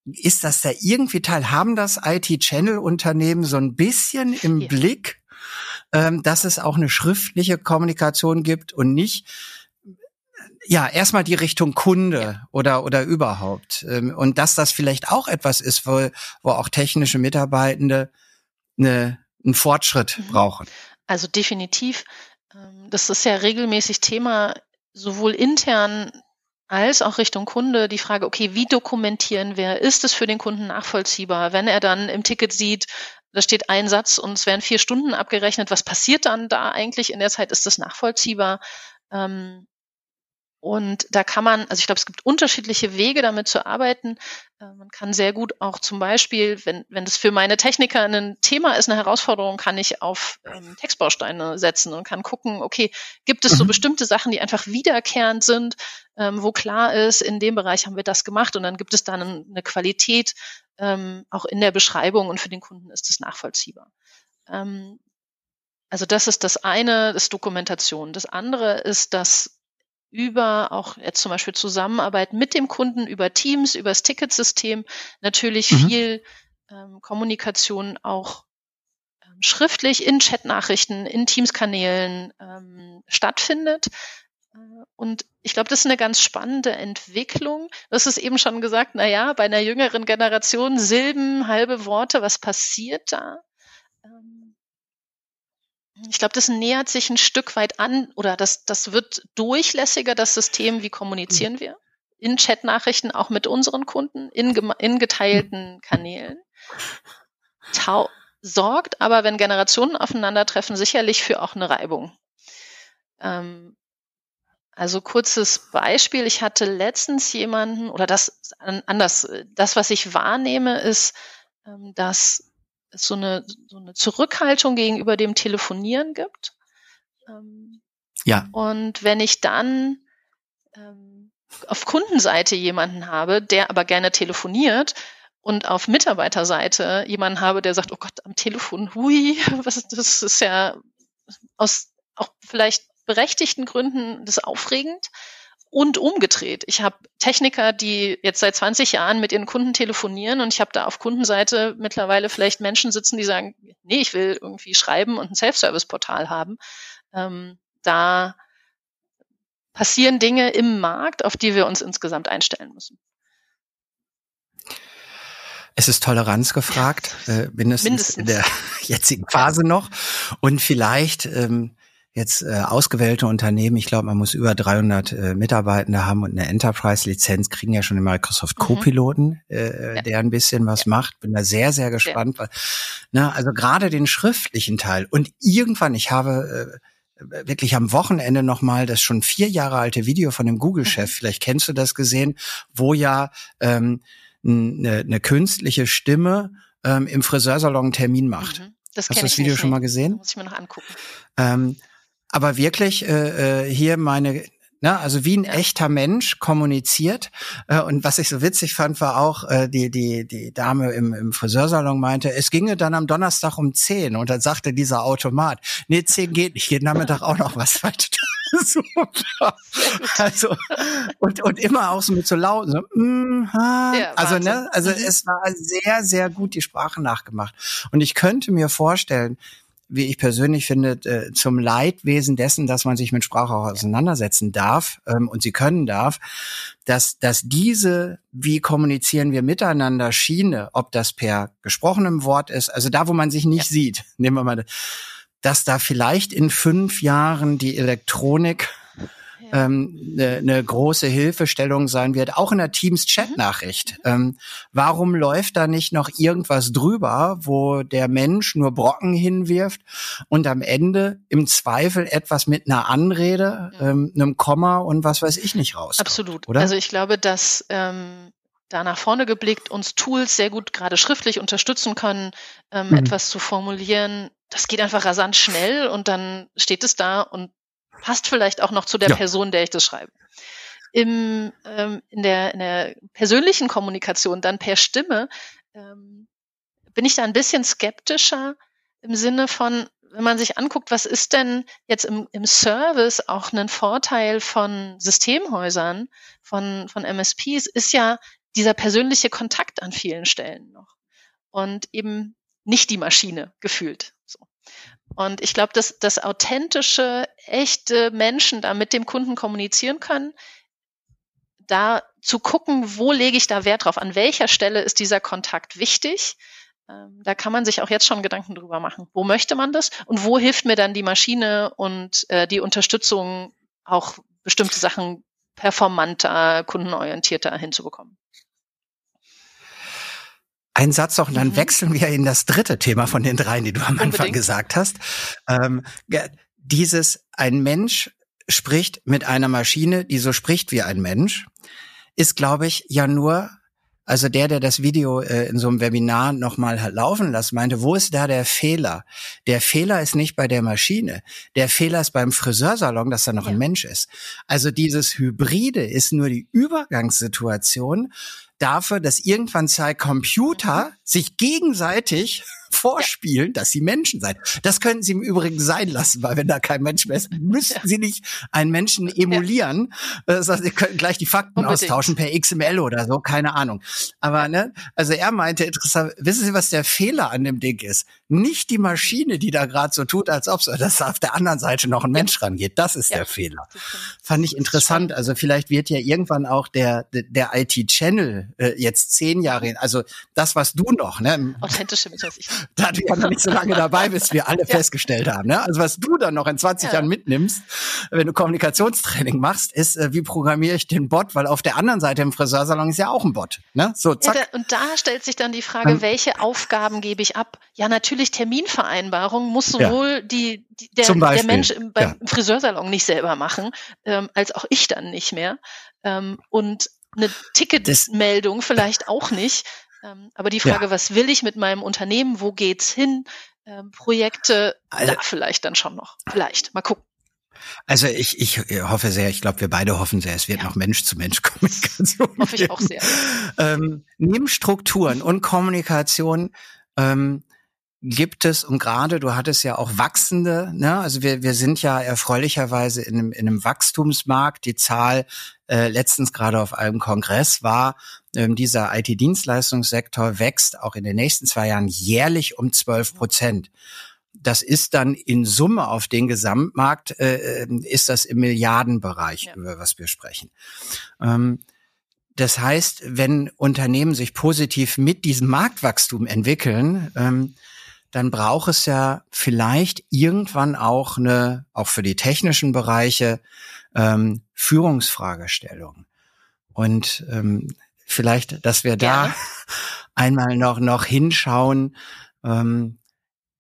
ist das da irgendwie Teil? Haben das IT-Channel-Unternehmen so ein bisschen im ja. Blick, ähm, dass es auch eine schriftliche Kommunikation gibt und nicht ja, erstmal die Richtung Kunde ja. oder, oder überhaupt. Ähm, und dass das vielleicht auch etwas ist, wo, wo auch technische Mitarbeitende eine, einen Fortschritt mhm. brauchen. Also definitiv. Ähm, das ist ja regelmäßig Thema, sowohl intern als auch Richtung Kunde die Frage, okay, wie dokumentieren wir? Ist es für den Kunden nachvollziehbar? Wenn er dann im Ticket sieht, da steht ein Satz und es werden vier Stunden abgerechnet, was passiert dann da eigentlich in der Zeit? Ist das nachvollziehbar? Ähm, und da kann man, also ich glaube, es gibt unterschiedliche Wege, damit zu arbeiten. Äh, man kann sehr gut auch zum Beispiel, wenn, wenn das für meine Techniker ein Thema ist, eine Herausforderung, kann ich auf ähm, Textbausteine setzen und kann gucken, okay, gibt es so mhm. bestimmte Sachen, die einfach wiederkehrend sind, ähm, wo klar ist, in dem Bereich haben wir das gemacht und dann gibt es dann eine Qualität ähm, auch in der Beschreibung und für den Kunden ist es nachvollziehbar. Ähm, also das ist das eine, das Dokumentation. Das andere ist das über auch jetzt zum Beispiel Zusammenarbeit mit dem Kunden, über Teams, über das Ticketsystem natürlich mhm. viel ähm, Kommunikation auch ähm, schriftlich in Chatnachrichten, in Teams-Kanälen ähm, stattfindet. Äh, und ich glaube, das ist eine ganz spannende Entwicklung. Du hast es eben schon gesagt, na ja, bei einer jüngeren Generation Silben, halbe Worte, was passiert da? Ähm, ich glaube, das nähert sich ein Stück weit an oder das, das wird durchlässiger, das System, wie kommunizieren wir? In Chatnachrichten, auch mit unseren Kunden, in, in geteilten Kanälen. Tau sorgt aber, wenn Generationen aufeinandertreffen, sicherlich für auch eine Reibung. Ähm, also kurzes Beispiel. Ich hatte letztens jemanden, oder das anders, das, was ich wahrnehme, ist, ähm, dass es so eine, so eine Zurückhaltung gegenüber dem Telefonieren gibt. Ähm, ja. Und wenn ich dann ähm, auf Kundenseite jemanden habe, der aber gerne telefoniert, und auf Mitarbeiterseite jemanden habe, der sagt, oh Gott, am Telefon, hui, *laughs* was, das ist ja aus auch vielleicht berechtigten Gründen das aufregend. Und umgedreht. Ich habe Techniker, die jetzt seit 20 Jahren mit ihren Kunden telefonieren und ich habe da auf Kundenseite mittlerweile vielleicht Menschen sitzen, die sagen, nee, ich will irgendwie schreiben und ein Self-Service-Portal haben. Ähm, da passieren Dinge im Markt, auf die wir uns insgesamt einstellen müssen. Es ist Toleranz gefragt, *laughs* äh, mindestens, mindestens, in der *laughs* jetzigen Phase noch. Und vielleicht ähm, jetzt äh, ausgewählte Unternehmen, ich glaube, man muss über 300 äh, Mitarbeitende haben und eine Enterprise-Lizenz, kriegen ja schon den Microsoft mhm. Co-Piloten, äh, ja. der ein bisschen was ja. macht. Bin da sehr, sehr gespannt. Ja. Na, also gerade den schriftlichen Teil. Und irgendwann, ich habe äh, wirklich am Wochenende nochmal das schon vier Jahre alte Video von dem Google-Chef, mhm. vielleicht kennst du das gesehen, wo ja ähm, eine, eine künstliche Stimme ähm, im Friseursalon einen Termin macht. Mhm. Das Hast du das Video schon mal gesehen? Das muss ich mir noch angucken. Ähm, aber wirklich äh, äh, hier meine Ne, also wie ein ja. echter Mensch kommuniziert. Äh, und was ich so witzig fand, war auch, äh, die, die, die Dame im, im Friseursalon meinte, es ginge dann am Donnerstag um zehn. Und dann sagte dieser Automat, nee, zehn geht nicht, jeden Nachmittag auch noch was falsch. *laughs* Super. Also, und, und immer auch so mit so laut, so, mm, ha. Ja, also, ne, also mhm. es war sehr, sehr gut die Sprache nachgemacht. Und ich könnte mir vorstellen, wie ich persönlich finde, äh, zum Leidwesen dessen, dass man sich mit Sprache auch auseinandersetzen darf ähm, und sie können darf, dass, dass diese, wie kommunizieren wir miteinander, Schiene, ob das per gesprochenem Wort ist, also da, wo man sich nicht ja. sieht, nehmen wir mal, dass da vielleicht in fünf Jahren die Elektronik ähm, eine, eine große Hilfestellung sein wird, auch in der Teams-Chat-Nachricht. Mhm. Ähm, warum läuft da nicht noch irgendwas drüber, wo der Mensch nur Brocken hinwirft und am Ende im Zweifel etwas mit einer Anrede, ähm, einem Komma und was weiß ich nicht raus? Absolut. Oder? Also ich glaube, dass ähm, da nach vorne geblickt uns Tools sehr gut gerade schriftlich unterstützen können, ähm, mhm. etwas zu formulieren. Das geht einfach rasant schnell und dann steht es da und passt vielleicht auch noch zu der ja. Person, der ich das schreibe. Im, ähm, in, der, in der persönlichen Kommunikation, dann per Stimme, ähm, bin ich da ein bisschen skeptischer im Sinne von, wenn man sich anguckt, was ist denn jetzt im, im Service auch ein Vorteil von Systemhäusern, von, von MSPs, ist ja dieser persönliche Kontakt an vielen Stellen noch. Und eben nicht die Maschine gefühlt. So. Und ich glaube, dass, dass authentische, echte Menschen da mit dem Kunden kommunizieren können, da zu gucken, wo lege ich da Wert drauf, an welcher Stelle ist dieser Kontakt wichtig. Ähm, da kann man sich auch jetzt schon Gedanken drüber machen. Wo möchte man das und wo hilft mir dann die Maschine und äh, die Unterstützung, auch bestimmte Sachen performanter, kundenorientierter hinzubekommen? Ein Satz noch, und dann mhm. wechseln wir in das dritte Thema von den dreien, die du am Anfang Unbedingt. gesagt hast. Ähm, dieses, ein Mensch spricht mit einer Maschine, die so spricht wie ein Mensch, ist, glaube ich, ja nur, also der, der das Video äh, in so einem Webinar nochmal hat laufen lassen, meinte, wo ist da der Fehler? Der Fehler ist nicht bei der Maschine. Der Fehler ist beim Friseursalon, dass da noch ja. ein Mensch ist. Also dieses Hybride ist nur die Übergangssituation dafür, dass irgendwann zwei Computer sich gegenseitig vorspielen, dass sie Menschen seien. Das können sie im Übrigen sein lassen, weil wenn da kein Mensch mehr ist, müssten sie nicht einen Menschen emulieren. Das heißt, sie können gleich die Fakten Unbedingt. austauschen per XML oder so, keine Ahnung. Aber ne, also er meinte interessant, wissen Sie, was der Fehler an dem Ding ist? Nicht die Maschine, die da gerade so tut, als ob so, dass auf der anderen Seite noch ein Mensch rangeht. Das ist der Fehler. Fand ich interessant. Also vielleicht wird ja irgendwann auch der, der IT-Channel äh, jetzt zehn Jahre, also das, was du noch, ne? Authentische Metaphysik da du ja noch nicht so lange dabei bist, wir alle *laughs* ja. festgestellt haben. Ne? Also was du dann noch in 20 ja. Jahren mitnimmst, wenn du Kommunikationstraining machst, ist, äh, wie programmiere ich den Bot? Weil auf der anderen Seite im Friseursalon ist ja auch ein Bot. Ne? So, zack. Ja, da, und da stellt sich dann die Frage, ähm, welche Aufgaben gebe ich ab? Ja, natürlich Terminvereinbarung muss sowohl die, die der, der, Mensch im, beim Friseursalon nicht selber machen, ähm, als auch ich dann nicht mehr. Ähm, und eine Ticketmeldung vielleicht auch nicht. Ähm, aber die Frage, ja. was will ich mit meinem Unternehmen, wo geht's hin? Ähm, Projekte, also, da vielleicht dann schon noch. Vielleicht. Mal gucken. Also ich, ich hoffe sehr, ich glaube, wir beide hoffen sehr, es wird ja. noch Mensch-zu-Mensch-Kommunikation. Hoffe ich auch sehr. Ähm, neben Strukturen und Kommunikation ähm, gibt es, und gerade du hattest ja auch wachsende, ne? also wir, wir sind ja erfreulicherweise in einem, in einem Wachstumsmarkt. Die Zahl äh, letztens gerade auf einem Kongress war, ähm, dieser IT-Dienstleistungssektor wächst auch in den nächsten zwei Jahren jährlich um 12 Prozent. Das ist dann in Summe auf den Gesamtmarkt, äh, äh, ist das im Milliardenbereich, ja. über was wir sprechen. Ähm, das heißt, wenn Unternehmen sich positiv mit diesem Marktwachstum entwickeln, ähm, dann braucht es ja vielleicht irgendwann auch eine, auch für die technischen Bereiche, ähm, Führungsfragestellung. Und ähm, vielleicht, dass wir da *laughs* einmal noch, noch hinschauen, ähm,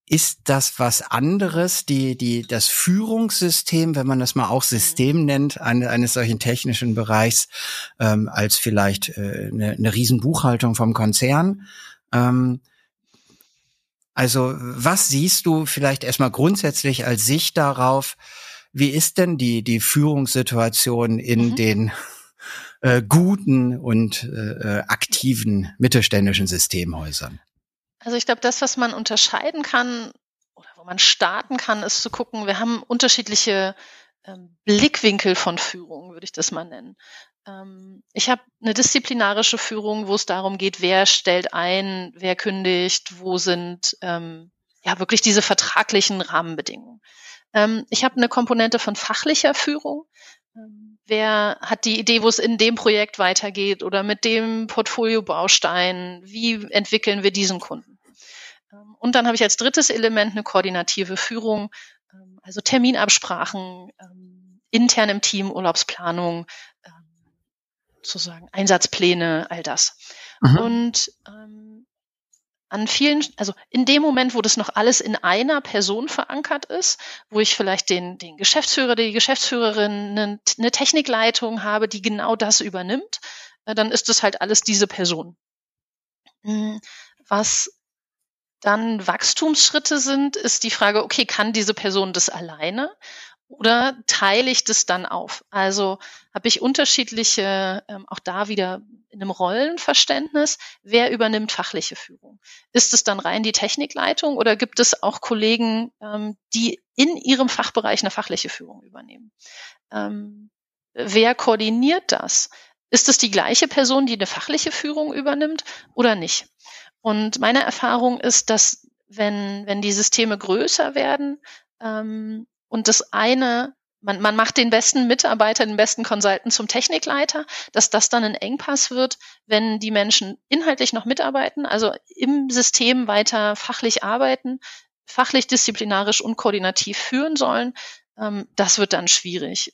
ist das was anderes, die, die, das Führungssystem, wenn man das mal auch System mhm. nennt, eine, eines solchen technischen Bereichs, ähm, als vielleicht äh, eine, eine Riesenbuchhaltung vom Konzern? Ähm, also was siehst du vielleicht erstmal grundsätzlich als Sicht darauf, wie ist denn die, die Führungssituation in mhm. den äh, guten und äh, aktiven mittelständischen Systemhäusern? Also ich glaube, das, was man unterscheiden kann oder wo man starten kann, ist zu gucken, wir haben unterschiedliche ähm, Blickwinkel von Führung, würde ich das mal nennen. Ähm, ich habe eine disziplinarische Führung, wo es darum geht, wer stellt ein, wer kündigt, wo sind ähm, ja wirklich diese vertraglichen Rahmenbedingungen. Ähm, ich habe eine Komponente von fachlicher Führung. Ähm, wer hat die Idee, wo es in dem Projekt weitergeht oder mit dem Portfolio-Baustein? Wie entwickeln wir diesen Kunden? Ähm, und dann habe ich als drittes Element eine koordinative Führung, ähm, also Terminabsprachen, intern im Team, Urlaubsplanung, sozusagen Einsatzpläne, all das. Mhm. Und ähm, an vielen, also in dem Moment, wo das noch alles in einer Person verankert ist, wo ich vielleicht den, den Geschäftsführer, die Geschäftsführerin, eine, eine Technikleitung habe, die genau das übernimmt, äh, dann ist das halt alles diese Person. Hm, was dann Wachstumsschritte sind, ist die Frage, okay, kann diese Person das alleine? Oder teile ich das dann auf? Also habe ich unterschiedliche, ähm, auch da wieder in einem Rollenverständnis, wer übernimmt fachliche Führung? Ist es dann rein die Technikleitung oder gibt es auch Kollegen, ähm, die in ihrem Fachbereich eine fachliche Führung übernehmen? Ähm, wer koordiniert das? Ist es die gleiche Person, die eine fachliche Führung übernimmt oder nicht? Und meine Erfahrung ist, dass wenn, wenn die Systeme größer werden, ähm, und das eine, man, man macht den besten Mitarbeiter, den besten Consultant zum Technikleiter, dass das dann ein Engpass wird, wenn die Menschen inhaltlich noch mitarbeiten, also im System weiter fachlich arbeiten, fachlich, disziplinarisch und koordinativ führen sollen. Ähm, das wird dann schwierig.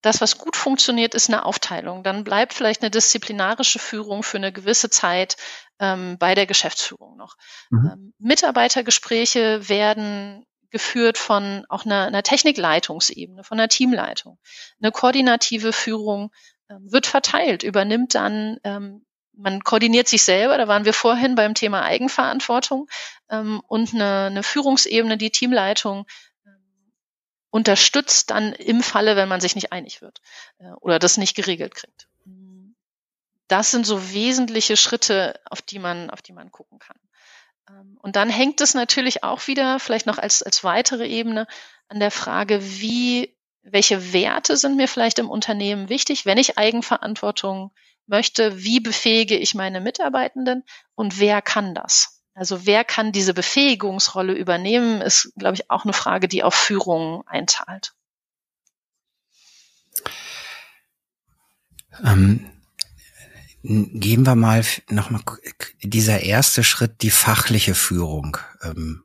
Das, was gut funktioniert, ist eine Aufteilung. Dann bleibt vielleicht eine disziplinarische Führung für eine gewisse Zeit ähm, bei der Geschäftsführung noch. Mhm. Ähm, Mitarbeitergespräche werden geführt von auch einer, einer Technikleitungsebene, von einer Teamleitung. Eine koordinative Führung ähm, wird verteilt, übernimmt dann, ähm, man koordiniert sich selber, da waren wir vorhin beim Thema Eigenverantwortung ähm, und eine, eine Führungsebene, die Teamleitung ähm, unterstützt dann im Falle, wenn man sich nicht einig wird äh, oder das nicht geregelt kriegt. Das sind so wesentliche Schritte, auf die man, auf die man gucken kann. Ähm, und dann hängt es natürlich auch wieder, vielleicht noch als, als weitere Ebene, an der Frage, wie, welche Werte sind mir vielleicht im Unternehmen wichtig, wenn ich Eigenverantwortung möchte, wie befähige ich meine Mitarbeitenden und wer kann das? Also wer kann diese Befähigungsrolle übernehmen, ist, glaube ich, auch eine Frage, die auf Führung einzahlt. Ähm, Gehen wir mal nochmal dieser erste Schritt, die fachliche Führung ähm,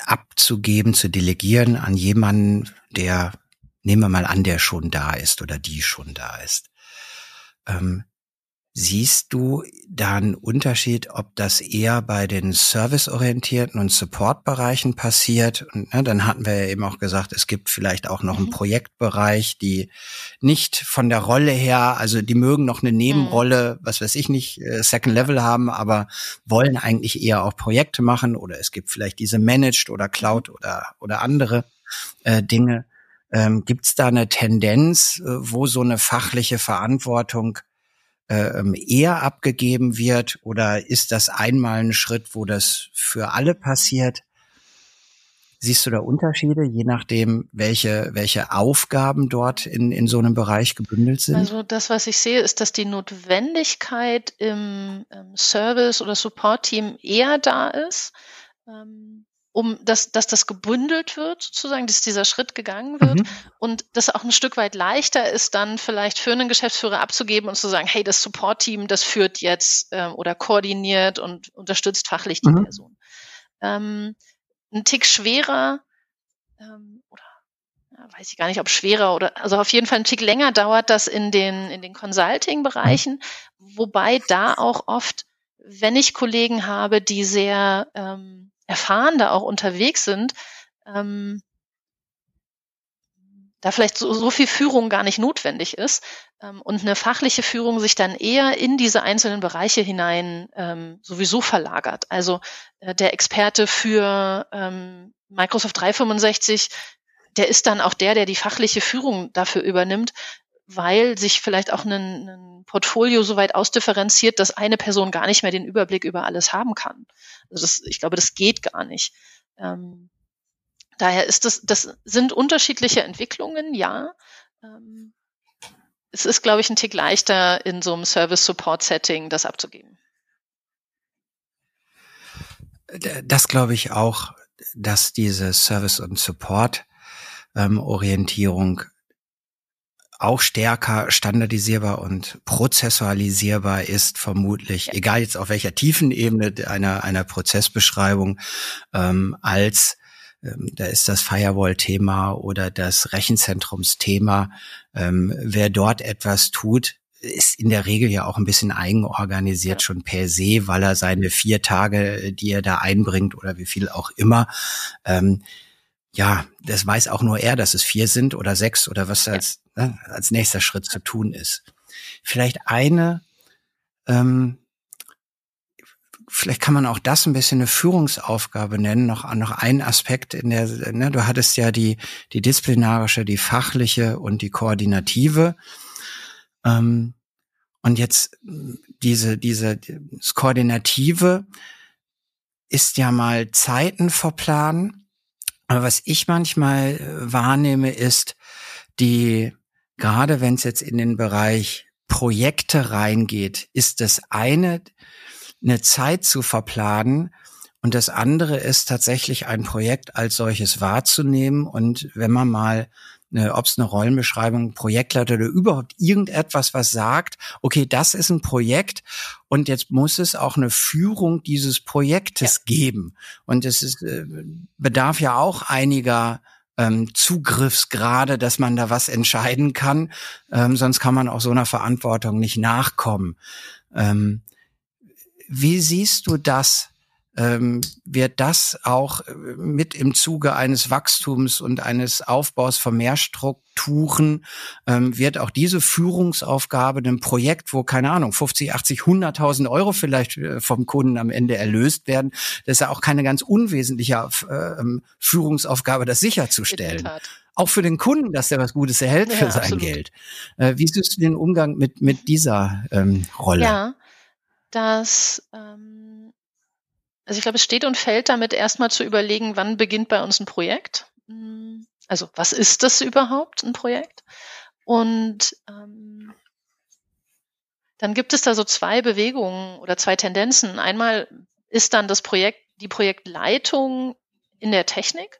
abzugeben, zu delegieren an jemanden, der, nehmen wir mal an, der schon da ist oder die schon da ist. Ähm, Siehst du da einen Unterschied, ob das eher bei den serviceorientierten und Supportbereichen passiert? Und ne, dann hatten wir ja eben auch gesagt, es gibt vielleicht auch noch einen mhm. Projektbereich, die nicht von der Rolle her, also die mögen noch eine Nebenrolle, mhm. was weiß ich nicht, äh, Second Level haben, aber wollen eigentlich eher auch Projekte machen oder es gibt vielleicht diese Managed oder Cloud oder, oder andere äh, Dinge. Ähm, gibt es da eine Tendenz, äh, wo so eine fachliche Verantwortung ähm, eher abgegeben wird oder ist das einmal ein Schritt, wo das für alle passiert? Siehst du da Unterschiede, je nachdem, welche, welche Aufgaben dort in, in so einem Bereich gebündelt sind? Also das, was ich sehe, ist, dass die Notwendigkeit im, im Service- oder Support-Team eher da ist. Ähm, um dass, dass das gebündelt wird, sozusagen, dass dieser Schritt gegangen wird mhm. und das auch ein Stück weit leichter ist, dann vielleicht für einen Geschäftsführer abzugeben und zu sagen, hey, das Support-Team, das führt jetzt ähm, oder koordiniert und unterstützt fachlich die mhm. Person. Ähm, ein Tick schwerer ähm, oder weiß ich gar nicht, ob schwerer oder also auf jeden Fall ein Tick länger dauert das in den in den Consulting-Bereichen, mhm. wobei da auch oft, wenn ich Kollegen habe, die sehr ähm, erfahren da auch unterwegs sind, ähm, da vielleicht so, so viel Führung gar nicht notwendig ist ähm, und eine fachliche Führung sich dann eher in diese einzelnen Bereiche hinein ähm, sowieso verlagert. Also äh, der Experte für ähm, Microsoft 365, der ist dann auch der, der die fachliche Führung dafür übernimmt, weil sich vielleicht auch ein, ein Portfolio so weit ausdifferenziert, dass eine Person gar nicht mehr den Überblick über alles haben kann. Also das, ich glaube, das geht gar nicht. Ähm, daher ist das, das sind unterschiedliche Entwicklungen, ja. Ähm, es ist, glaube ich, ein Tick leichter in so einem Service-Support-Setting das abzugeben. das glaube ich auch, dass diese Service- und Support-Orientierung ähm, auch stärker standardisierbar und prozessualisierbar ist, vermutlich, egal jetzt auf welcher tiefen Ebene einer, einer Prozessbeschreibung, ähm, als ähm, da ist das Firewall-Thema oder das Rechenzentrumsthema. Ähm, wer dort etwas tut, ist in der Regel ja auch ein bisschen eigenorganisiert schon per se, weil er seine vier Tage, die er da einbringt oder wie viel auch immer, ähm, ja, das weiß auch nur er, dass es vier sind oder sechs oder was als, ne, als nächster Schritt zu tun ist. Vielleicht eine, ähm, vielleicht kann man auch das ein bisschen eine Führungsaufgabe nennen, noch, noch ein Aspekt in der, ne, du hattest ja die, die disziplinarische, die fachliche und die koordinative. Ähm, und jetzt diese, diese, das Koordinative ist ja mal Zeiten verplanen. Aber was ich manchmal äh, wahrnehme, ist die, gerade wenn es jetzt in den Bereich Projekte reingeht, ist das eine, eine Zeit zu verplanen, und das andere ist tatsächlich ein Projekt als solches wahrzunehmen. Und wenn man mal ob es eine Rollenbeschreibung, Projektleiter oder überhaupt irgendetwas, was sagt, okay, das ist ein Projekt und jetzt muss es auch eine Führung dieses Projektes ja. geben. Und es ist, äh, bedarf ja auch einiger ähm, Zugriffsgrade, dass man da was entscheiden kann. Ähm, sonst kann man auch so einer Verantwortung nicht nachkommen. Ähm, wie siehst du das? Ähm, wird das auch äh, mit im Zuge eines Wachstums und eines Aufbaus von Mehrstrukturen, ähm, wird auch diese Führungsaufgabe einem Projekt, wo, keine Ahnung, 50, 80, 100.000 Euro vielleicht äh, vom Kunden am Ende erlöst werden, das ist ja auch keine ganz unwesentliche äh, ähm, Führungsaufgabe, das sicherzustellen auch für den Kunden, dass er was Gutes erhält für ja, sein absolut. Geld. Äh, wie siehst du den Umgang mit, mit dieser ähm, Rolle? Ja, das ähm, also ich glaube, es steht und fällt damit erstmal zu überlegen, wann beginnt bei uns ein Projekt. Hm, also was ist das überhaupt, ein Projekt? Und ähm, dann gibt es da so zwei Bewegungen oder zwei Tendenzen. Einmal ist dann das Projekt, die Projektleitung in der Technik.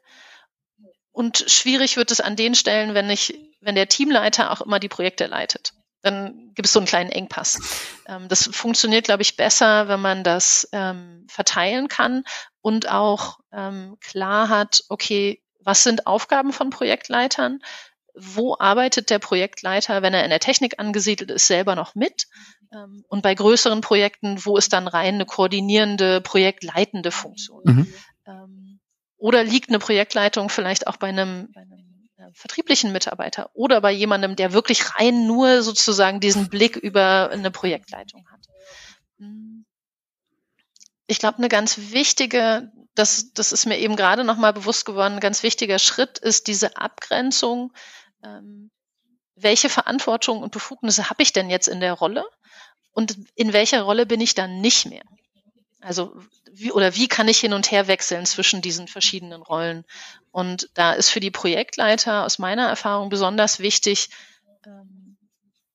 Und schwierig wird es an den Stellen, wenn ich, wenn der Teamleiter auch immer die Projekte leitet dann gibt es so einen kleinen Engpass. Ähm, das funktioniert, glaube ich, besser, wenn man das ähm, verteilen kann und auch ähm, klar hat, okay, was sind Aufgaben von Projektleitern? Wo arbeitet der Projektleiter, wenn er in der Technik angesiedelt ist, selber noch mit? Ähm, und bei größeren Projekten, wo ist dann rein eine koordinierende, projektleitende Funktion? Mhm. Ähm, oder liegt eine Projektleitung vielleicht auch bei einem, bei einem vertrieblichen Mitarbeiter oder bei jemandem, der wirklich rein nur sozusagen diesen Blick über eine Projektleitung hat. Ich glaube, eine ganz wichtige, das, das ist mir eben gerade nochmal bewusst geworden, ein ganz wichtiger Schritt ist diese Abgrenzung. Ähm, welche Verantwortung und Befugnisse habe ich denn jetzt in der Rolle? Und in welcher Rolle bin ich dann nicht mehr? Also wie oder wie kann ich hin und her wechseln zwischen diesen verschiedenen Rollen? Und da ist für die Projektleiter aus meiner Erfahrung besonders wichtig, ähm,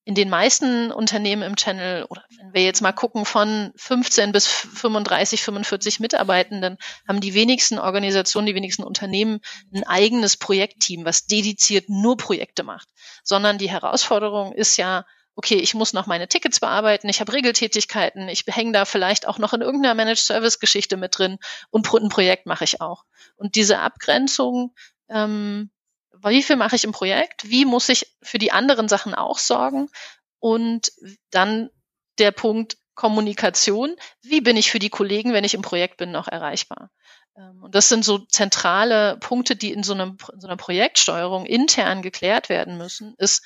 in den meisten Unternehmen im Channel, oder wenn wir jetzt mal gucken, von 15 bis 35, 45 Mitarbeitenden, haben die wenigsten Organisationen, die wenigsten Unternehmen ein eigenes Projektteam, was dediziert nur Projekte macht. Sondern die Herausforderung ist ja, okay, ich muss noch meine Tickets bearbeiten, ich habe Regeltätigkeiten, ich hänge da vielleicht auch noch in irgendeiner Managed Service Geschichte mit drin und ein Projekt mache ich auch. Und diese Abgrenzung, ähm, wie viel mache ich im Projekt, wie muss ich für die anderen Sachen auch sorgen und dann der Punkt Kommunikation, wie bin ich für die Kollegen, wenn ich im Projekt bin, noch erreichbar. Ähm, und das sind so zentrale Punkte, die in so, einem, in so einer Projektsteuerung intern geklärt werden müssen, ist,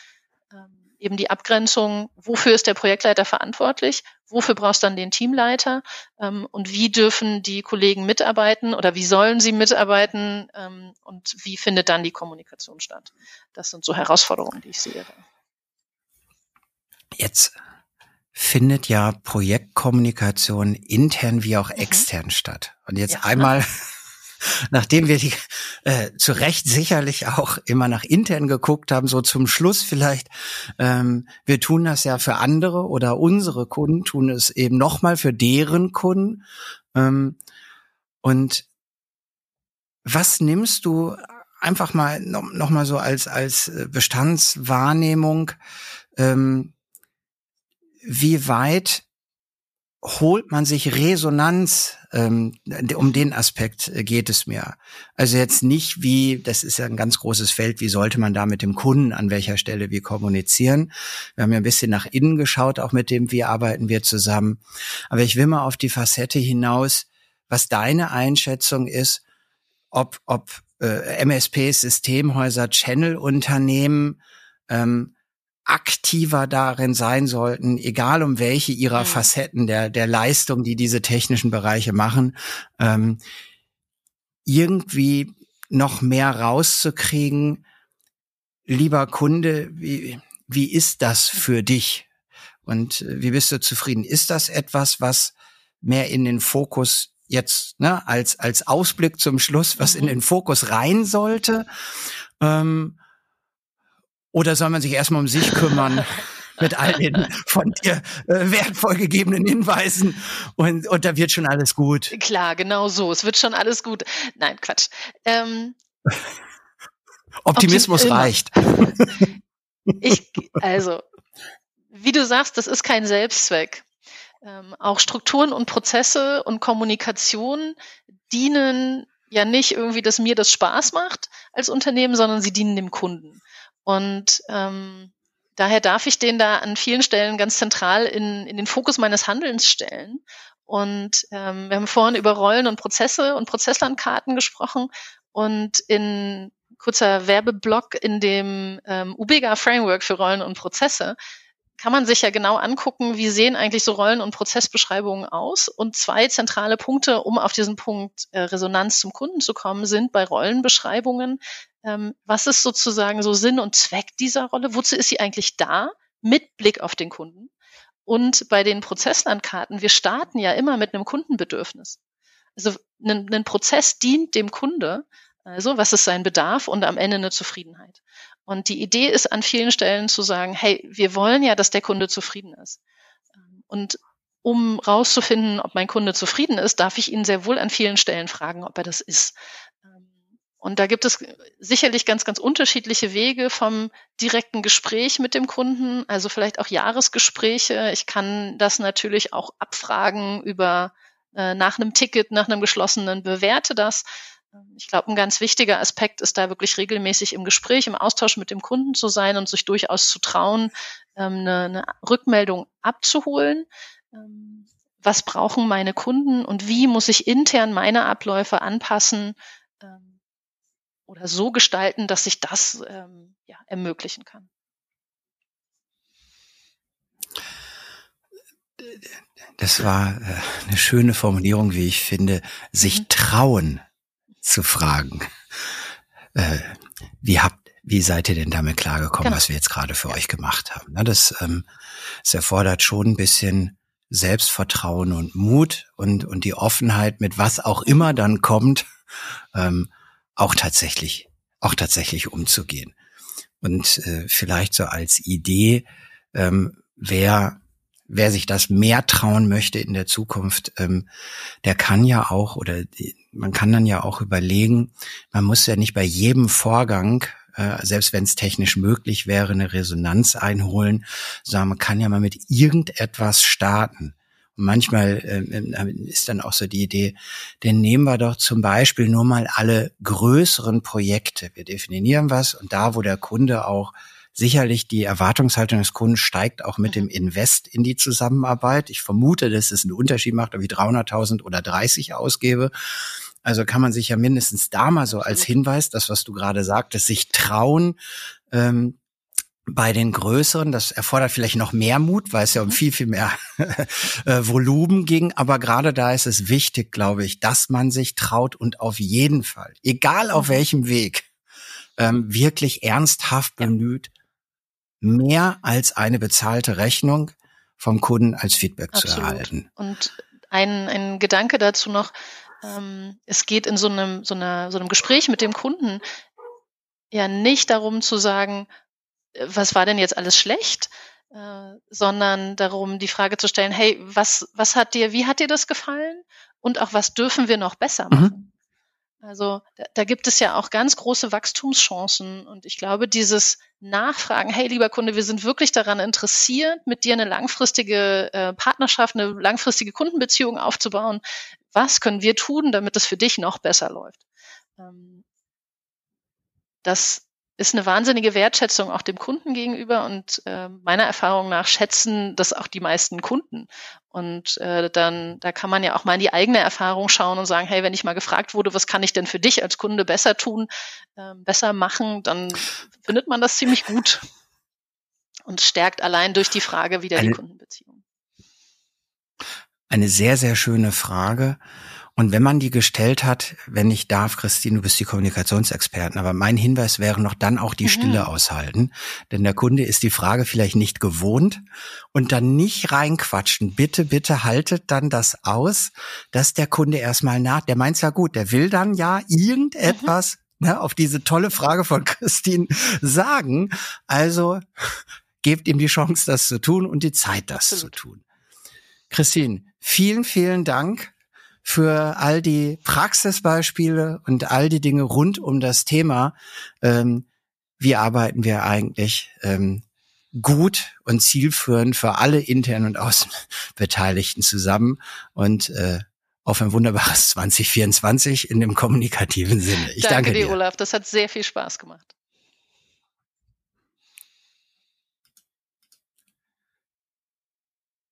ähm, eben die Abgrenzung, wofür ist der Projektleiter verantwortlich, wofür brauchst du dann den Teamleiter ähm, und wie dürfen die Kollegen mitarbeiten oder wie sollen sie mitarbeiten ähm, und wie findet dann die Kommunikation statt. Das sind so Herausforderungen, die ich sehe. Jetzt findet ja Projektkommunikation intern wie auch mhm. extern mhm. statt. Und jetzt ja, einmal *laughs* nachdem wir die äh, zu Recht sicherlich auch immer nach intern geguckt haben, so zum Schluss vielleicht, ähm, wir tun das ja für andere oder unsere Kunden tun es eben nochmal für deren Kunden. Ähm, Und was nimmst du einfach mal noch, noch so als als äh, Bestandswahrnehmung? Ähm, wie weit holt man sich Resonanz, ähm, um den Aspekt äh, geht es mir. Also jetzt nicht wie, das ist ja ein ganz großes Feld, wie sollte man da mit dem Kunden an welcher Stelle wie kommunizieren. Wir haben ja ein bisschen nach innen geschaut, auch mit dem, wie arbeiten wir zusammen. Aber ich will mal auf die Facette hinaus, was deine Einschätzung ist, ob, ob äh, MSPs, Systemhäuser, Channel-Unternehmen ähm, aktiver darin sein sollten, egal um welche ihrer mhm. Facetten der, der Leistung, die diese technischen Bereiche machen, ähm, irgendwie noch mehr rauszukriegen. Lieber Kunde, wie, wie ist das für dich? Und äh, wie bist du zufrieden? Ist das etwas, was mehr in den Fokus jetzt, ne, als, als Ausblick zum Schluss, was in mhm. den Fokus rein sollte? Ähm, oder soll man sich erstmal um sich kümmern? *laughs* mit all den von dir äh, wertvoll gegebenen Hinweisen und, und da wird schon alles gut. Klar, genau so. Es wird schon alles gut. Nein, Quatsch. Ähm, Optimismus Optim reicht. *laughs* Ich, also, wie du sagst, das ist kein Selbstzweck. Ähm, auch Strukturen und Prozesse und Kommunikation dienen ja nicht irgendwie, dass mir das Spaß macht als Unternehmen, sondern sie dienen dem Kunden. Und ähm, daher darf ich den da an vielen Stellen ganz zentral in, in den Fokus meines Handelns stellen. Und ähm, wir haben vorhin über Rollen und Prozesse und Prozesslandkarten gesprochen. Und in kurzer Werbeblock in dem ähm, UBEGA Framework für Rollen und Prozesse kann man sich ja genau angucken, wie sehen eigentlich so Rollen- und Prozessbeschreibungen aus. Und zwei zentrale Punkte, um auf diesen Punkt äh, Resonanz zum Kunden zu kommen, sind bei Rollenbeschreibungen, ähm, was ist sozusagen so Sinn und Zweck dieser Rolle? Wozu ist sie eigentlich da? Mit Blick auf den Kunden. Und bei den Prozesslandkarten, wir starten ja immer mit einem Kundenbedürfnis. Also ein, ein Prozess dient dem Kunde, also was ist sein Bedarf und am Ende eine Zufriedenheit. Und die Idee ist an vielen Stellen zu sagen, hey, wir wollen ja, dass der Kunde zufrieden ist. Und um rauszufinden, ob mein Kunde zufrieden ist, darf ich ihn sehr wohl an vielen Stellen fragen, ob er das ist. Und da gibt es sicherlich ganz, ganz unterschiedliche Wege vom direkten Gespräch mit dem Kunden, also vielleicht auch Jahresgespräche. Ich kann das natürlich auch abfragen über äh, nach einem Ticket, nach einem geschlossenen, bewerte das. Ich glaube, ein ganz wichtiger Aspekt ist da wirklich regelmäßig im Gespräch, im Austausch mit dem Kunden zu sein und sich durchaus zu trauen, ähm, eine, eine Rückmeldung abzuholen. Ähm, was brauchen meine Kunden und wie muss ich intern meine Abläufe anpassen ähm, oder so gestalten, dass sich das ja, ermöglichen kann? Das war äh, eine schöne Formulierung, wie ich finde, sich mhm. trauen zu fragen. Äh, wie habt, wie seid ihr denn damit klargekommen, genau. was wir jetzt gerade für euch gemacht haben? Na, das, ähm, das erfordert schon ein bisschen Selbstvertrauen und Mut und, und die Offenheit, mit was auch immer dann kommt, ähm, auch tatsächlich, auch tatsächlich umzugehen. Und äh, vielleicht so als Idee, ähm, wer wer sich das mehr trauen möchte in der Zukunft, ähm, der kann ja auch oder man kann dann ja auch überlegen, man muss ja nicht bei jedem Vorgang äh, selbst wenn es technisch möglich wäre, eine Resonanz einholen, sondern man kann ja mal mit irgendetwas starten. Und manchmal äh, ist dann auch so die Idee, denn nehmen wir doch zum Beispiel nur mal alle größeren Projekte. Wir definieren was und da, wo der Kunde auch sicherlich die Erwartungshaltung des Kunden steigt auch mit dem mhm. Invest in die Zusammenarbeit. Ich vermute, dass es einen Unterschied macht, ob ich 300.000 oder 30 ausgebe. Also kann man sich ja mindestens da mal so als Hinweis, das, was du gerade sagtest, sich trauen, ähm, bei den größeren, das erfordert vielleicht noch mehr Mut, weil es ja um mhm. viel, viel mehr *laughs* äh, Volumen ging. Aber gerade da ist es wichtig, glaube ich, dass man sich traut und auf jeden Fall, egal auf mhm. welchem Weg, ähm, wirklich ernsthaft bemüht, mehr als eine bezahlte Rechnung vom Kunden als Feedback Absolut. zu erhalten. Und ein, ein Gedanke dazu noch, ähm, es geht in so einem, so, einer, so einem Gespräch mit dem Kunden ja nicht darum zu sagen, was war denn jetzt alles schlecht, äh, sondern darum, die Frage zu stellen, hey, was, was hat dir, wie hat dir das gefallen? und auch was dürfen wir noch besser mhm. machen. Mhm. Also da, da, gibt es ja auch ganz große Wachstumschancen und ich glaube, dieses Nachfragen, hey lieber Kunde, wir sind wirklich daran interessiert, mit dir eine langfristige äh, Partnerschaft, eine langfristige Kundenbeziehung aufzubauen. Was können wir tun, damit es für dich noch besser läuft? Ähm, das ist eine wahnsinnige Wertschätzung auch dem Kunden gegenüber und äh, meiner Erfahrung nach schätzen das auch die meisten Kunden. Und äh, dann, da kann man ja auch mal in die eigene Erfahrung schauen und sagen, hey, wenn ich mal gefragt wurde, was kann ich denn für dich als Kunde besser tun, äh, besser machen, dann findet man das ziemlich gut und stärkt allein durch die Frage wieder eine, die Kundenbeziehung. Eine sehr, sehr schöne Frage. Und wenn man die gestellt hat, wenn ich darf, Christine, du bist die Kommunikationsexpertin, aber mein Hinweis wäre noch dann auch die mhm. Stille aushalten. Denn der Kunde ist die Frage vielleicht nicht gewohnt und dann nicht reinquatschen. Bitte, bitte haltet dann das aus, dass der Kunde erstmal nach, der meint's ja gut, der will dann ja irgendetwas mhm. ne, auf diese tolle Frage von Christine sagen. Also gebt ihm die Chance, das zu tun und die Zeit, das Absolut. zu tun. Christine, vielen, vielen Dank für all die Praxisbeispiele und all die Dinge rund um das Thema, ähm, wie arbeiten wir eigentlich ähm, gut und zielführend für alle internen und Außenbeteiligten zusammen und äh, auf ein wunderbares *laughs* 2024 in dem kommunikativen Sinne. Ich danke, danke dir, Olaf. Das hat sehr viel Spaß gemacht.